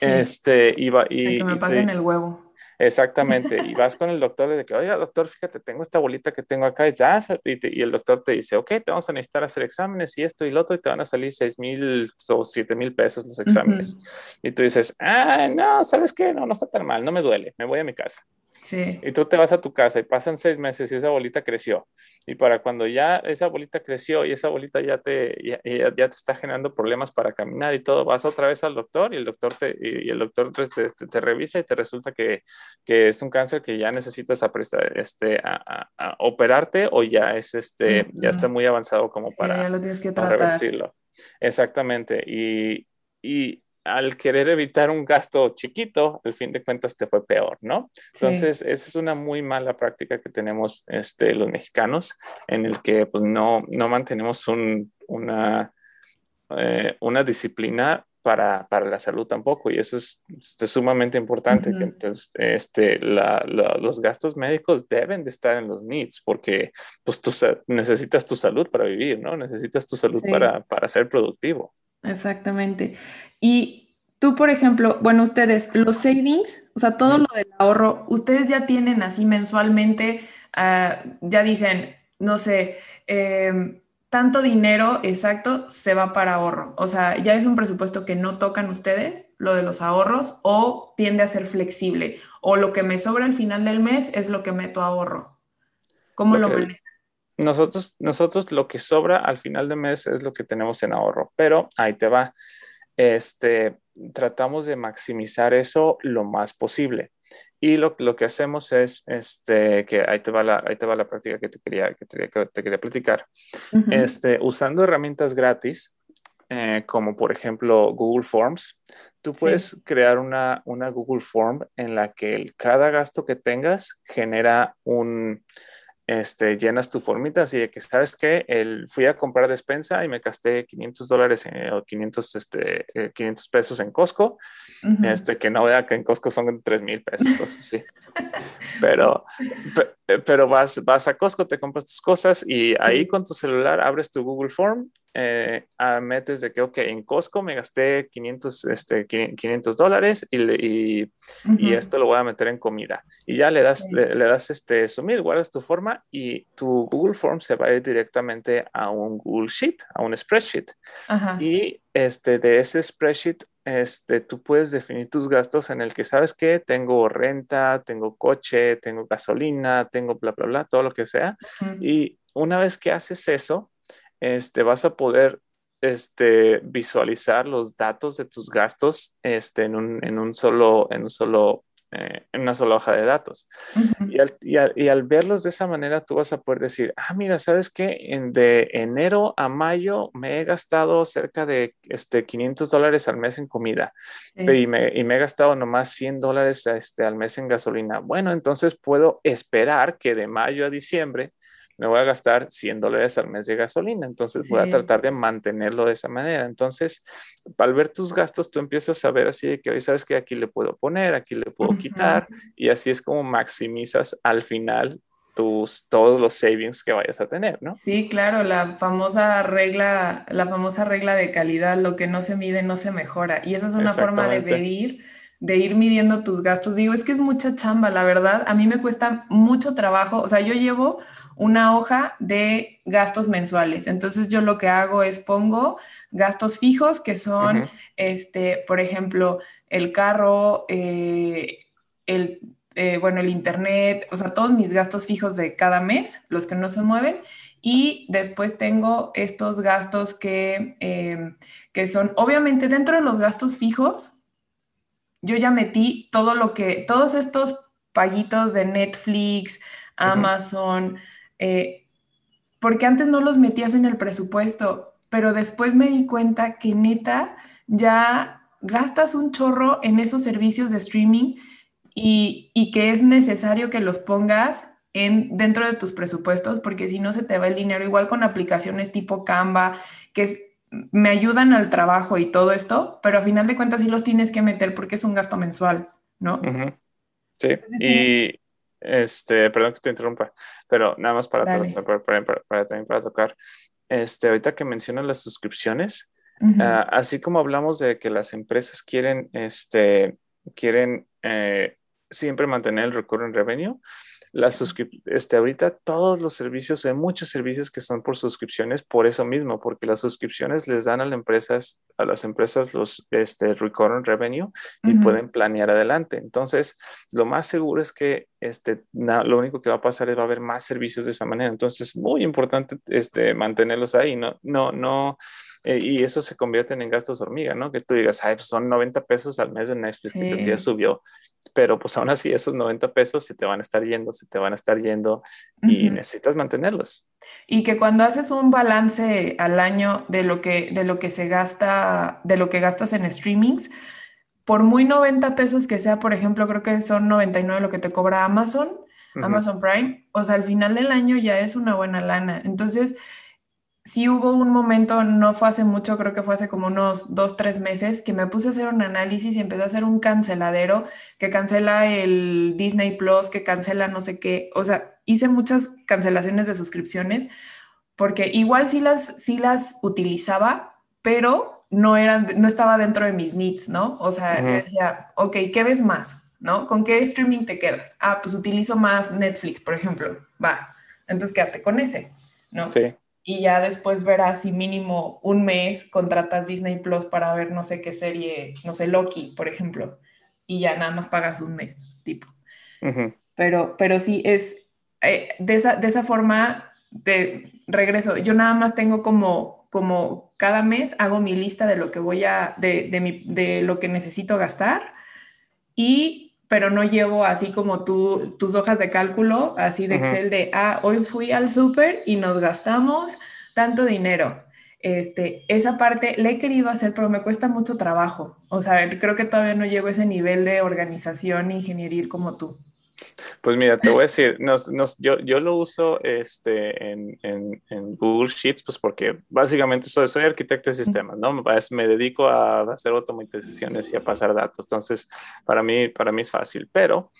Este, iba, y, que me pasen el huevo. Exactamente, y vas con el doctor de que, oiga, doctor, fíjate, tengo esta bolita que tengo acá, y, ya, y, el doctor te dice, ok, te vamos a necesitar hacer exámenes y esto y lo otro, y te van a salir 6 mil o 7 mil pesos los exámenes. Y tú dices, ah, no, ¿sabes qué? No, no está tan mal, no me duele, me voy a mi casa. Y tú te vas a tu casa y pasan seis meses y esa bolita creció. Y para cuando ya esa bolita creció y esa bolita ya te, ya, te está generando problemas para caminar y todo, vas otra vez al doctor y el doctor te, y el doctor te, te, revisa y te resulta que, que, es un cáncer que ya necesitas este, a, operarte o ya, es este, ya está muy avanzado como para, revertirlo. Exactamente. Y, y al querer evitar un gasto chiquito, al fin de cuentas te fue peor, ¿no? Entonces, esa es una muy mala práctica que tenemos este, los mexicanos, en el que pues, no, no mantenemos un, una, eh, una disciplina para, para, la salud tampoco, y eso es, sumamente importante. que entonces, este, la, los gastos médicos deben de estar en los needs, porque pues, tú necesitas tu salud para vivir, ¿no? Necesitas tu salud para, para ser productivo. Exactamente. Y tú, por ejemplo, bueno, ustedes, los savings, o sea, todo lo del ahorro, ustedes ya tienen así mensualmente, ah, ya dicen, no sé, em, tanto dinero exacto se va para ahorro. O sea, ya es un presupuesto que no tocan ustedes, lo de los ahorros, o tiende a ser flexible, o lo que me sobra al final del mes es lo que meto a ahorro. ¿Cómo lo, lo manejan? Nosotros, nosotros lo que sobra al final de mes es lo que tenemos en ahorro, pero ahí te va. Este, tratamos de maximizar eso lo más posible. Y lo, lo que hacemos es, este, que ahí te va la, ahí te va la práctica que te quería, que te, te quería platicar. este, usando herramientas gratis, eh, como por ejemplo Google Forms, tú puedes crear una, una Google Form en la que cada gasto que tengas genera un, este, llenas tu formita, así de que, ¿sabes que el, Fui a comprar despensa y me gasté 500 dólares o 500, este, 500 eh, pesos en Costco, este, que no vea que en Costco son 3 mil pesos, sí. pero, pero vas, vas a Costco, te compras tus cosas y ahí con tu celular abres tu Google Form eh, metes de que, ok, en Costco me gasté 500, este, 500 dólares y, y, esto lo voy a meter en comida. Y ya le das, le, das este, sumir, guardas tu forma y tu Google Form se va a ir directamente a un Google Sheet, a un spreadsheet. Y este, de ese spreadsheet este, tú puedes definir tus gastos en el que sabes que tengo renta, tengo coche, tengo gasolina, tengo bla, bla, bla, todo lo que sea. Y una vez que haces eso, este, vas a poder este, visualizar los datos de tus gastos este, en, un, en un solo, en un solo eh, en una sola hoja de datos. y, al, y, al, verlos de esa manera, tú vas a poder decir, ah, mira, ¿sabes qué? En, de enero a mayo me he gastado cerca de este, 500 dólares al mes en comida y, me, y, me, he gastado nomás 100 dólares este, al mes en gasolina. Bueno, entonces puedo esperar que de mayo a diciembre me voy a gastar 100 dólares al mes de gasolina, entonces voy a tratar de mantenerlo de esa manera. Entonces, al ver tus gastos, tú empiezas a ver así de que hoy sabes que aquí le puedo poner, aquí le puedo quitar, y así es como maximizas al final tus, todos los savings que vayas a tener, ¿no? Sí, claro, la famosa regla, la famosa regla de calidad, lo que no se mide no se mejora. Y esa es una forma de medir, de ir midiendo tus gastos. Digo, es que es mucha chamba, la verdad. A mí me cuesta mucho trabajo. O sea, yo llevo una hoja de gastos mensuales. Entonces yo lo que hago es pongo gastos fijos que son, este, por ejemplo, el carro, eh, el eh, bueno, el internet, o sea, todos mis gastos fijos de cada mes, los que no se mueven. Y después tengo estos gastos que, em, que son, obviamente, dentro de los gastos fijos, yo ya metí todo lo que, todos estos paguitos de Netflix, Amazon, eh, porque antes no los metías en el presupuesto, pero después me di cuenta que neta ya gastas un chorro en esos servicios de streaming y, que es necesario que los pongas en, dentro de tus presupuestos, porque si no se te va el dinero, igual con aplicaciones tipo Canva, que me ayudan al trabajo y todo esto, pero a final de cuentas sí los tienes que meter porque es un gasto mensual, ¿no? Sí, y este, perdón que te interrumpa, pero nada más para, para, para, tocar, este, ahorita que mencionas las suscripciones, ah, así como hablamos de que las empresas quieren, este, quieren eh, siempre mantener el recurrent revenue. La este, ahorita todos los servicios, hay muchos servicios que son por suscripciones por eso mismo, porque las suscripciones les dan a las empresas, a las empresas los este, recurrent revenue y pueden planear adelante. Entonces, lo más seguro es que este, lo único que va a pasar es va a haber más servicios de esa manera. Entonces, muy importante este, mantenerlos ahí, no, no, no eh, y eso se convierten en gastos hormiga, ¿no? Que tú digas, ay, pues son 90 pesos al mes de Netflix que el día subió, pero pues aún así esos 90 pesos se te van a estar yendo, se te van a estar yendo y necesitas mantenerlos. Y que cuando haces un balance al año de lo que, de lo que se gasta, de lo que gastas en streamings, por muy 90 pesos que sea, por ejemplo, creo que son 99 lo que te cobra Amazon, Amazon Prime, o sea, al final del año ya es una buena lana. Entonces, sí hubo un momento, no fue hace mucho, creo que fue hace como unos dos, tres meses, que me puse a hacer un análisis y empecé a hacer un canceladero que cancela el Disney Plus, que cancela no sé qué. O sea, hice muchas cancelaciones de suscripciones porque igual sí las, sí las utilizaba, pero no, eran, no estaba dentro de mis needs, ¿no? O sea, decía, ok, ¿qué ves más? ¿No? ¿Con qué streaming te quedas? Ah, pues utilizo más Netflix, por ejemplo. Va, entonces quédate con ese, ¿no? Sí y ya después verás si mínimo un mes contratas Disney Plus para ver no sé qué serie, no sé, Loki, por ejemplo, y ya nada más pagas un mes, tipo. pero, pero sí, es eh, de, esa, de esa forma, de regreso, yo nada más tengo como, como cada mes hago mi lista de lo que voy a, de, de, mi, de lo que necesito gastar y pero no llevo así como tú, tus hojas de cálculo, así de Excel de, ah, hoy fui al súper y nos gastamos tanto dinero. Este, esa parte le he querido hacer, pero me cuesta mucho trabajo. O sea, creo que todavía no llego a ese nivel de organización e ingeniería como tú. Pues mira, te voy a decir, nos, nos, yo, yo, lo uso este, en, en, en, Google Sheets, pues porque básicamente soy, soy arquitecto de sistemas, ¿no? Me dedico a hacer automatizaciones y a pasar datos, entonces para mí, para mí es fácil, pero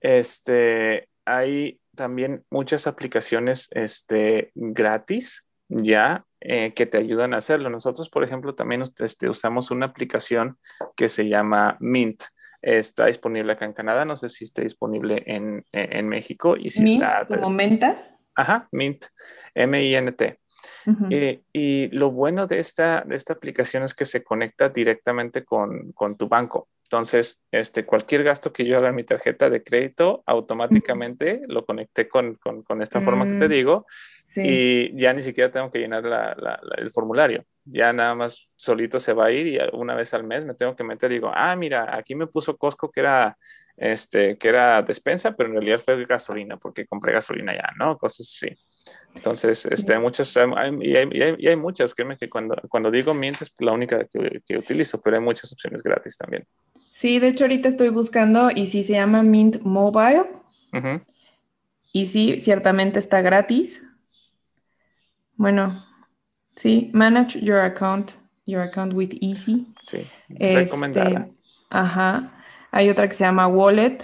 este, hay también muchas aplicaciones este, gratis ya eh, que te ayudan a hacerlo. Nosotros, por ejemplo, también este, usamos una aplicación que se llama Mint. Está disponible acá en Canadá, no sé si está disponible en, México y si Mint, está... ¿Como menta? Ajá, Mint, M-I-N-T. Eh, y lo bueno de esta, de esta aplicación es que se conecta directamente con, con, tu banco. Entonces, este, cualquier gasto que yo haga en mi tarjeta de crédito, automáticamente lo conecté con, con, con esta forma que te mm. digo y ya ni siquiera tengo que llenar el formulario. Ya nada más solito se va a ir y una vez al mes me tengo que meter y digo, ah, mira, aquí me puso Costco que era, este, que era despensa, pero en realidad fue gasolina porque compré gasolina ya, ¿no? Cosas así. Entonces, este, hay muchas, y, hay, muchas, créeme que cuando, cuando digo mientes es la única que, que, utilizo, pero hay muchas opciones gratis también. Sí, de hecho ahorita estoy buscando y sí se llama Mint Mobile. Y sí, ciertamente está gratis Bueno, sí, manage your account, your account with Easy. Sí, recomendada. Este, ajá. Hay otra que se llama Wallet,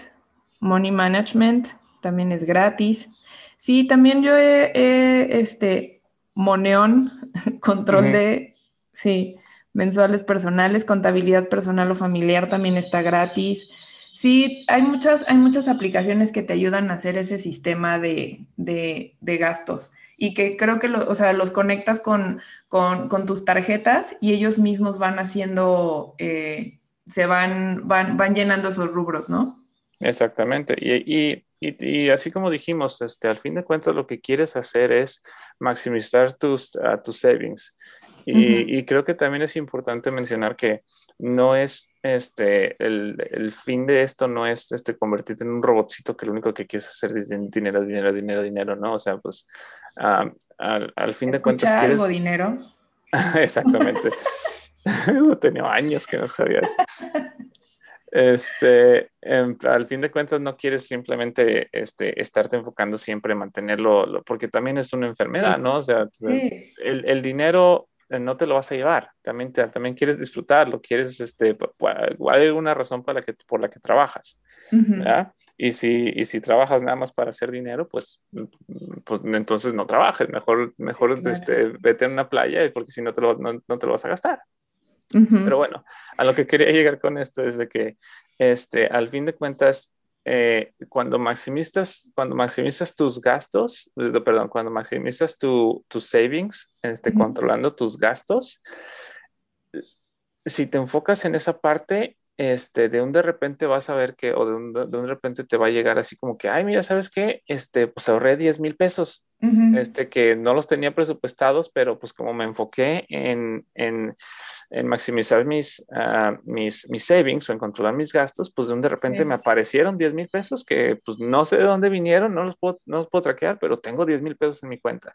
Money Management, también es gratis. Sí, también yo he, este, Moneón, control de, sí, mensuales personales, contabilidad personal o familiar también está gratis. Sí, hay muchas, hay muchas aplicaciones que te ayudan a hacer ese sistema de, gastos y que creo que o sea, los conectas con, con, tus tarjetas y ellos mismos van haciendo, eh, se van, van, van llenando esos rubros, ¿no? Exactamente. Y, y, así como dijimos, este, al fin de cuentas lo que quieres hacer es maximizar tus, tus savings. Y, creo que también es importante mencionar que no es este, el, fin de esto no es este, convertirte en un robotcito que lo único que quieres hacer es dinero, dinero, dinero, dinero, ¿no? O sea, pues al, fin de cuentas quieres... algo dinero? Exactamente. Tenía años que no sabía eso. Este, al fin de cuentas no quieres simplemente este, estarte enfocando siempre en mantenerlo, porque también es una enfermedad, ¿no? O sea, el, el, dinero no te lo vas a llevar, también, también quieres disfrutarlo, quieres, este, hay alguna razón para la que, por la que trabajas, Y si, y si trabajas nada más para hacer dinero, pues, pues entonces no trabajes, mejor, mejor este, vete a una playa porque si no te, lo, no, te lo vas a gastar. Pero bueno, a lo que quería llegar con esto es de que este, al fin de cuentas eh, cuando, maximizas, cuando maximizas tus gastos, eh, perdón, cuando maximizas tus savings, este, controlando tus gastos, si te enfocas en esa parte, este, de un de repente vas a ver que, o de un de, repente te va a llegar así como que, ay, mira, ¿sabes qué? Este, pues ahorré 10 mil pesos este, que no los tenía presupuestados, pero pues como me enfoqué en, en, en maximizar mis, uh, mis, mis, savings o en controlar mis gastos, pues de repente me aparecieron 10 mil pesos que pues no sé de dónde vinieron, no los puedo, no los puedo traquear, pero tengo 10 mil pesos en mi cuenta.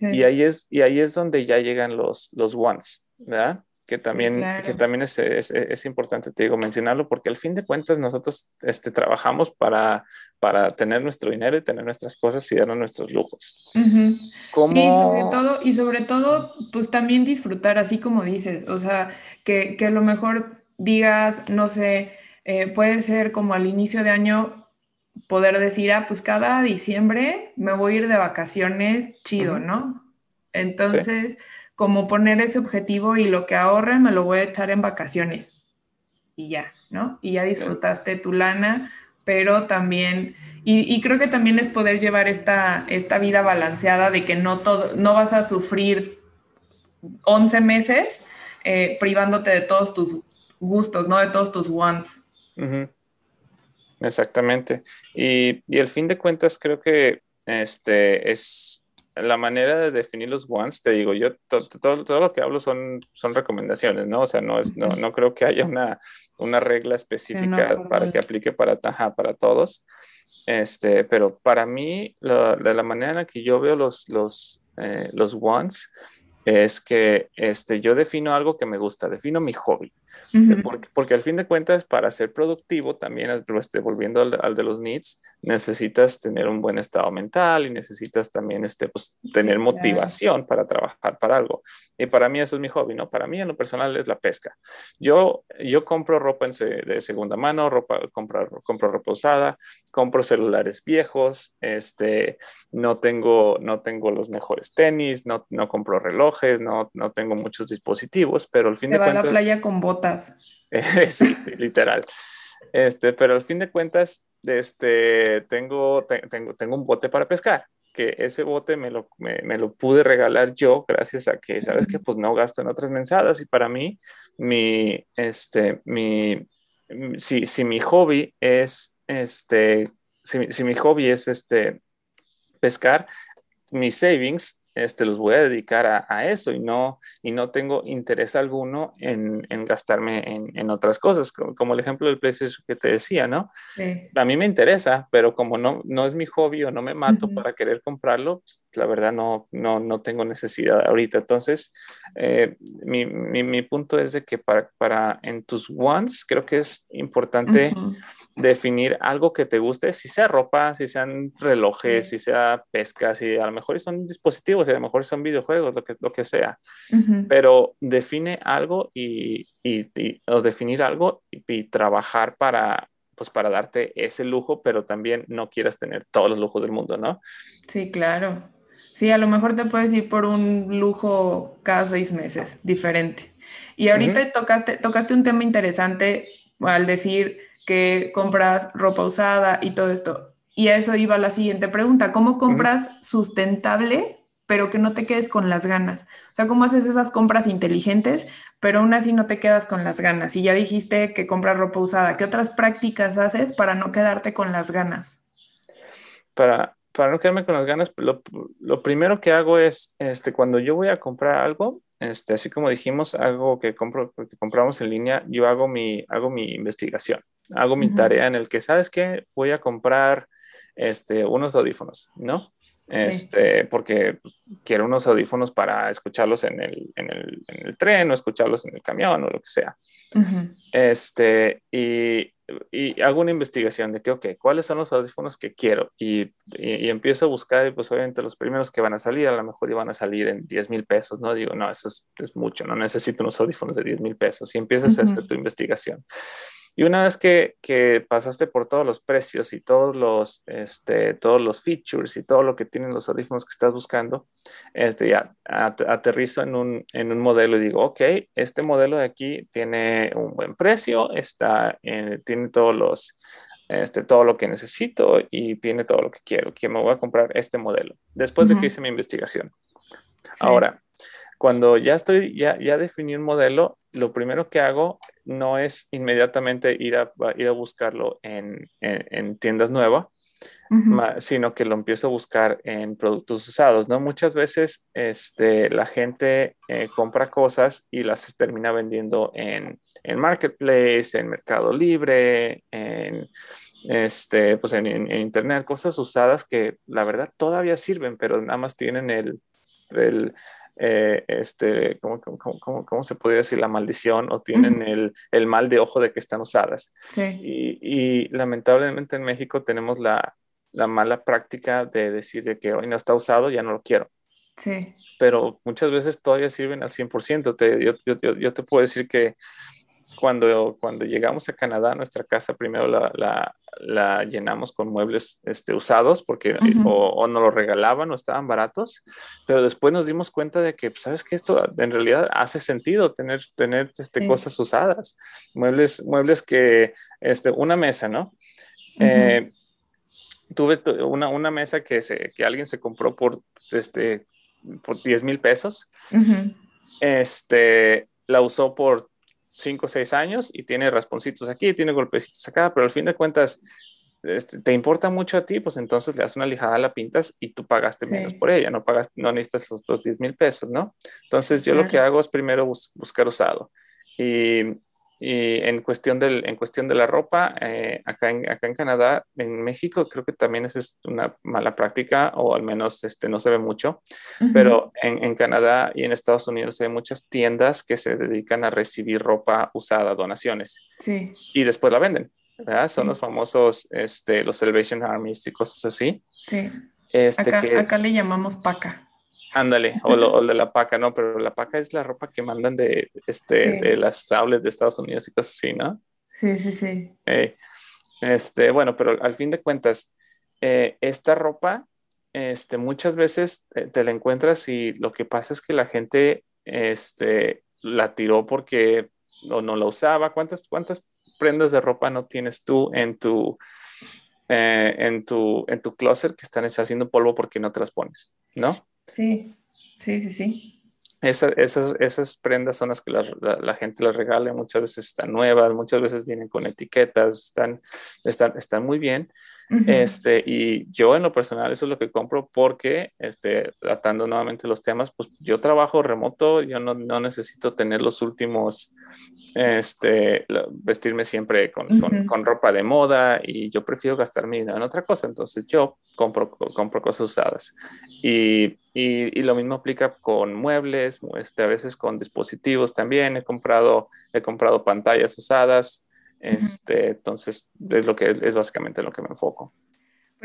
Y, ahí es, y ahí es donde ya llegan los, los ones, ¿verdad? Que también, que también es, es, es, importante, te digo, mencionarlo, porque al fin de cuentas nosotros este, trabajamos para, para tener nuestro dinero y tener nuestras cosas y darnos nuestros lujos. Sí, sobre todo, y sobre todo, pues también disfrutar, así como dices, o sea, que, que a lo mejor digas, no sé, eh, puede ser como al inicio de año poder decir, ah, pues cada diciembre me voy a ir de vacaciones, chido, ¿no? Entonces como poner ese objetivo y lo que ahorre me lo voy a echar en vacaciones y ya, ¿no? Y ya disfrutaste tu lana, pero también, y, creo que también es poder llevar esta, esta vida balanceada de que no, todo, no vas a sufrir 11 meses eh, privándote de todos tus gustos, ¿no? De todos tus wants. Exactamente. Y, y el fin de cuentas creo que este es la manera de definir los wants, te digo, yo todo, todo, lo que hablo son, son recomendaciones, ¿no? O sea, no, es, no, no creo que haya una, una regla específica para que aplique para, para todos. Este, pero para mí, la, de la manera en la que yo veo los, los, eh, los wants es que este, yo defino algo que me gusta, defino mi hobby. porque, porque, al fin de cuentas, para ser productivo, también, este, volviendo al, de los needs, necesitas tener un buen estado mental y necesitas también este, pues, tener motivación para trabajar para algo. Y para mí eso es mi hobby, ¿no? Para mí en lo personal es la pesca. Yo, yo compro ropa en de segunda mano, ropa, compro, compro ropa usada, compro celulares viejos, este, no, tengo, no tengo los mejores tenis, no, no compro relojes, no, no tengo muchos dispositivos, pero al fin de cuentas... va a la playa con botas. sí, literal. Este, pero al fin de cuentas, este, tengo, tengo, tengo un bote para pescar que ese bote me lo, me, lo, pude regalar yo gracias a que, ¿sabes que Pues no gasto en otras mensadas y para mí, mi, este, mi, si, si mi hobby es, este, si, si mi hobby es, este, pescar, mis savings este, los voy a dedicar a, eso y no, y no tengo interés alguno en, en gastarme en, en, otras cosas, como, el ejemplo del PlayStation que te decía, ¿no? A mí me interesa, pero como no, no es mi hobby o no me mato para querer comprarlo, pues, la verdad no, no, no tengo necesidad ahorita. Entonces, eh, mi, mi, mi, punto es de que para, para en tus wants creo que es importante definir algo que te guste, si sea ropa, si sean relojes, si sea pesca, si a lo mejor son dispositivos, si a lo mejor son videojuegos, lo que, lo que sea. Pero define algo y, y, o definir algo y, trabajar para, pues para darte ese lujo, pero también no quieras tener todos los lujos del mundo, ¿no? Sí, claro. Sí, a lo mejor te puedes ir por un lujo cada seis meses, diferente. Y ahorita tocaste, tocaste un tema interesante al decir que compras ropa usada y todo esto. Y a eso iba la siguiente pregunta, ¿cómo compras sustentable pero que no te quedes con las ganas? O sea, ¿cómo haces esas compras inteligentes, pero aún así no te quedas con las ganas? Y ya dijiste que compras ropa usada, ¿qué otras prácticas haces para no quedarte con las ganas? Para, para no quedarme con las ganas, lo, lo primero que hago es, este, cuando yo voy a comprar algo, este, así como dijimos, algo que, compro, que compramos en línea, yo hago mi, hago mi investigación hago mi tarea en el que, ¿sabes qué? Voy a comprar este, unos audífonos, ¿no? Este, porque quiero unos audífonos para escucharlos en el, en, el, en el, tren o escucharlos en el camión o lo que sea. Este, y, y, hago una investigación de que, ok, ¿cuáles son los audífonos que quiero? Y, y, empiezo a buscar, y pues obviamente los primeros que van a salir, a lo mejor iban a salir en 10 mil pesos, ¿no? Digo, no, eso es, es, mucho, no necesito unos audífonos de 10 mil pesos. Y empiezas a hacer tu investigación. Y una vez que, que, pasaste por todos los precios y todos los, este, todos los features y todo lo que tienen los audífonos que estás buscando, este, ya aterrizo en un, en un modelo y digo, ok, este modelo de aquí tiene un buen precio, está, tiene todos los, este, todo lo que necesito y tiene todo lo que quiero, que me voy a comprar este modelo, después de que hice mi investigación. Ahora, cuando ya estoy, ya, ya definí un modelo, lo primero que hago no es inmediatamente ir a, ir a buscarlo en, en, tiendas nuevas, sino que lo empiezo a buscar en productos usados, ¿no? Muchas veces este, la gente eh, compra cosas y las termina vendiendo en, en Marketplace, en Mercado Libre, en, este, pues en, en, Internet, cosas usadas que la verdad todavía sirven, pero nada más tienen el, el, eh, este, ¿cómo, cómo, cómo, se podría decir? La maldición o tienen el, el, mal de ojo de que están usadas. Sí. Y, y, lamentablemente en México tenemos la, la mala práctica de decir de que hoy no está usado, ya no lo quiero. Sí. Pero muchas veces todavía sirven al 100%. Te, yo, yo, yo, te puedo decir que cuando, cuando llegamos a Canadá, nuestra casa primero la, la, la llenamos con muebles este, usados porque o, o, nos lo regalaban o estaban baratos, pero después nos dimos cuenta de que, pues, ¿sabes que Esto en realidad hace sentido tener, tener este, sí. cosas usadas, muebles, muebles que, este, una mesa, ¿no? eh, tuve una, una mesa que, se, que alguien se compró por, este, por 10 mil pesos. Este, la usó por 5 o 6 años y tiene rasponcitos aquí, tiene golpecitos acá, pero al fin de cuentas este, te importa mucho a ti, pues entonces le das una lijada, la pintas y tú pagaste sí. menos por ella, no pagas, no necesitas los, los 10 mil pesos, ¿no? Entonces yo claro. lo que hago es primero bus buscar usado. Y y en cuestión, del, en cuestión de la ropa, eh, acá, en, acá en Canadá, en México, creo que también es una mala práctica, o al menos este, no se ve mucho, uh -huh. pero en, en, Canadá y en Estados Unidos hay muchas tiendas que se dedican a recibir ropa usada, donaciones, sí. y después la venden. ¿verdad? Son los famosos, este, los Salvation Armies y cosas así. Sí. Este, acá, que, acá le llamamos paca. Ándale, o, lo, o, de la paca, ¿no? Pero la paca es la ropa que mandan de, este, sí. de las sables de Estados Unidos y cosas así, ¿no? Sí, sí, sí. Eh, este, bueno, pero al fin de cuentas, eh, esta ropa, este, muchas veces te, te, la encuentras y lo que pasa es que la gente, este, la tiró porque o no la usaba. ¿Cuántas, cuántas prendas de ropa no tienes tú en tu, eh, en tu, en tu closet que están haciendo polvo porque no te las pones, ¿no? Sí, sí, sí, sí. Esa, esas, esas prendas son las que la, la, la, gente las regala, muchas veces están nuevas, muchas veces vienen con etiquetas, están, están, están muy bien. Uh -huh. este, y yo en lo personal eso es lo que compro porque, este, tratando nuevamente los temas, pues yo trabajo remoto, yo no, no necesito tener los últimos este, vestirme siempre con, con, ropa de moda y yo prefiero gastar mi dinero en otra cosa. Entonces yo compro, compro cosas usadas. Y, y, lo mismo aplica con muebles, este, a veces con dispositivos también. He comprado, he comprado pantallas usadas. Este, entonces es lo que es básicamente lo que me enfoco.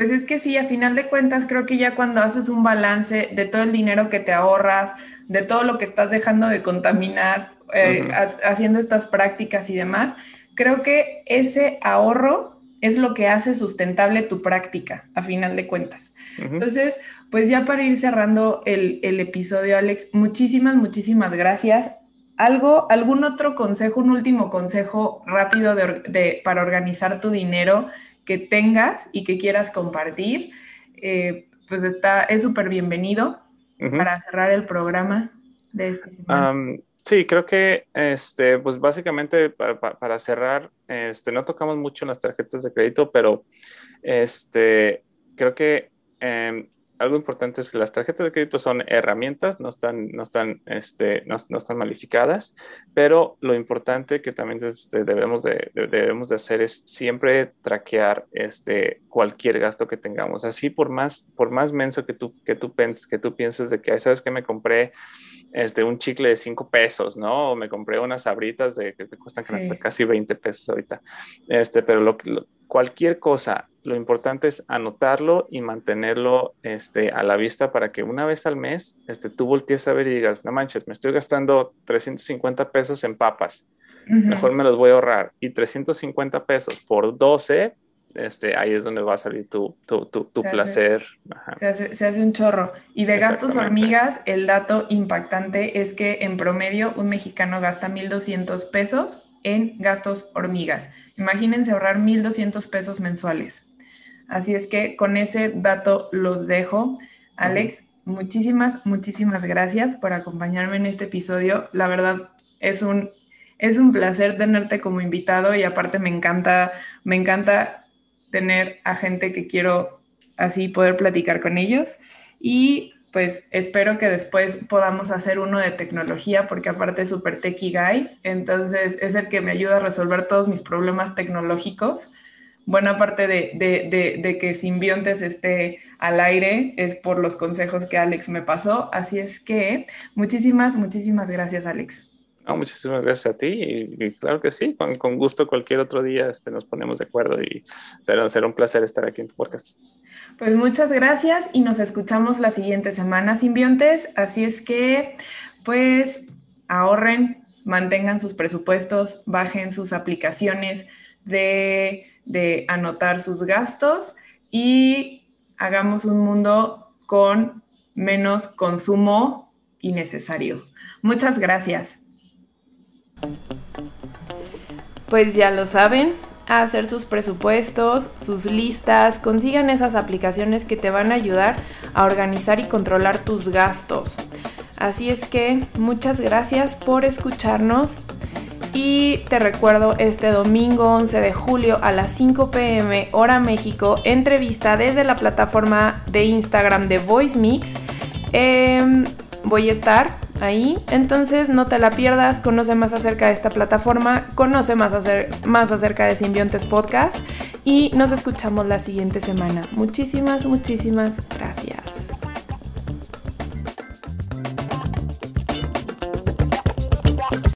Pues es que sí, a final de cuentas creo que ya cuando haces un balance de todo el dinero que te ahorras, de todo lo que estás dejando de contaminar, eh, haciendo estas prácticas y demás, creo que ese ahorro es lo que hace sustentable tu práctica, a final de cuentas. Entonces, pues ya para ir cerrando el, episodio, Alex, muchísimas, muchísimas gracias. ¿Algo, algún otro consejo, un último consejo rápido de, para organizar tu dinero que tengas y que quieras compartir, eh, pues está, es súper bienvenido para cerrar el programa de este semana. Sí, creo que, este, pues básicamente para, cerrar, este, no tocamos mucho en las tarjetas de crédito, pero este, creo que em, algo importante es que las tarjetas de crédito son herramientas, no están, no están, este, no, están malificadas, pero lo importante que también este, debemos, de, debemos de hacer es siempre traquear este, cualquier gasto que tengamos. Así por más, por más menso que tú, que tú, penses, que tú pienses de que, ¿sabes que Me compré este, un chicle de 5 pesos, ¿no? O me compré unas sabritas de, que, cuestan casi 20 pesos ahorita. Este, pero lo, lo cualquier cosa, lo importante es anotarlo y mantenerlo este, a la vista para que una vez al mes este, tú voltees a ver y digas, no manches, me estoy gastando 350 pesos en papas, mejor me los voy a ahorrar. Y 350 pesos por 12, este, ahí es donde va a salir tu, tu, tu, placer. Se, hace, se, hace, un chorro. Y de gastos hormigas, el dato impactante es que en promedio un mexicano gasta 1.200 pesos en gastos hormigas. Imagínense ahorrar 1.200 pesos mensuales. Así es que con ese dato los dejo. Alex, muchísimas, muchísimas gracias por acompañarme en este episodio. La verdad es un, es un placer tenerte como invitado y aparte me encanta, me encanta tener a gente que quiero así poder platicar con ellos. Y pues espero que después podamos hacer uno de tecnología, porque aparte es súper techie guy, entonces es el que me ayuda a resolver todos mis problemas tecnológicos. Buena parte de, de, de, que Simbiontes esté al aire es por los consejos que Alex me pasó, así es que muchísimas, muchísimas gracias Alex. muchísimas gracias a ti y, claro que sí, con, con, gusto cualquier otro día este, nos ponemos de acuerdo y será, será un placer estar aquí en tu podcast. Pues muchas gracias y nos escuchamos la siguiente semana, simbiontes. Así es que, pues, ahorren, mantengan sus presupuestos, bajen sus aplicaciones de, de anotar sus gastos y hagamos un mundo con menos consumo innecesario. Muchas gracias. Pues ya lo saben, hacer sus presupuestos, sus listas, consigan esas aplicaciones que te van a ayudar a organizar y controlar tus gastos. Así es que muchas gracias por escucharnos y te recuerdo este domingo 11 de julio a las 5 pm hora México, entrevista desde la plataforma de Instagram de Voice Mix. Em, voy a estar ahí. Entonces no te la pierdas, conoce más acerca de esta plataforma, conoce más, más acerca de Simbiontes Podcast y nos escuchamos la siguiente semana. Muchísimas, muchísimas gracias.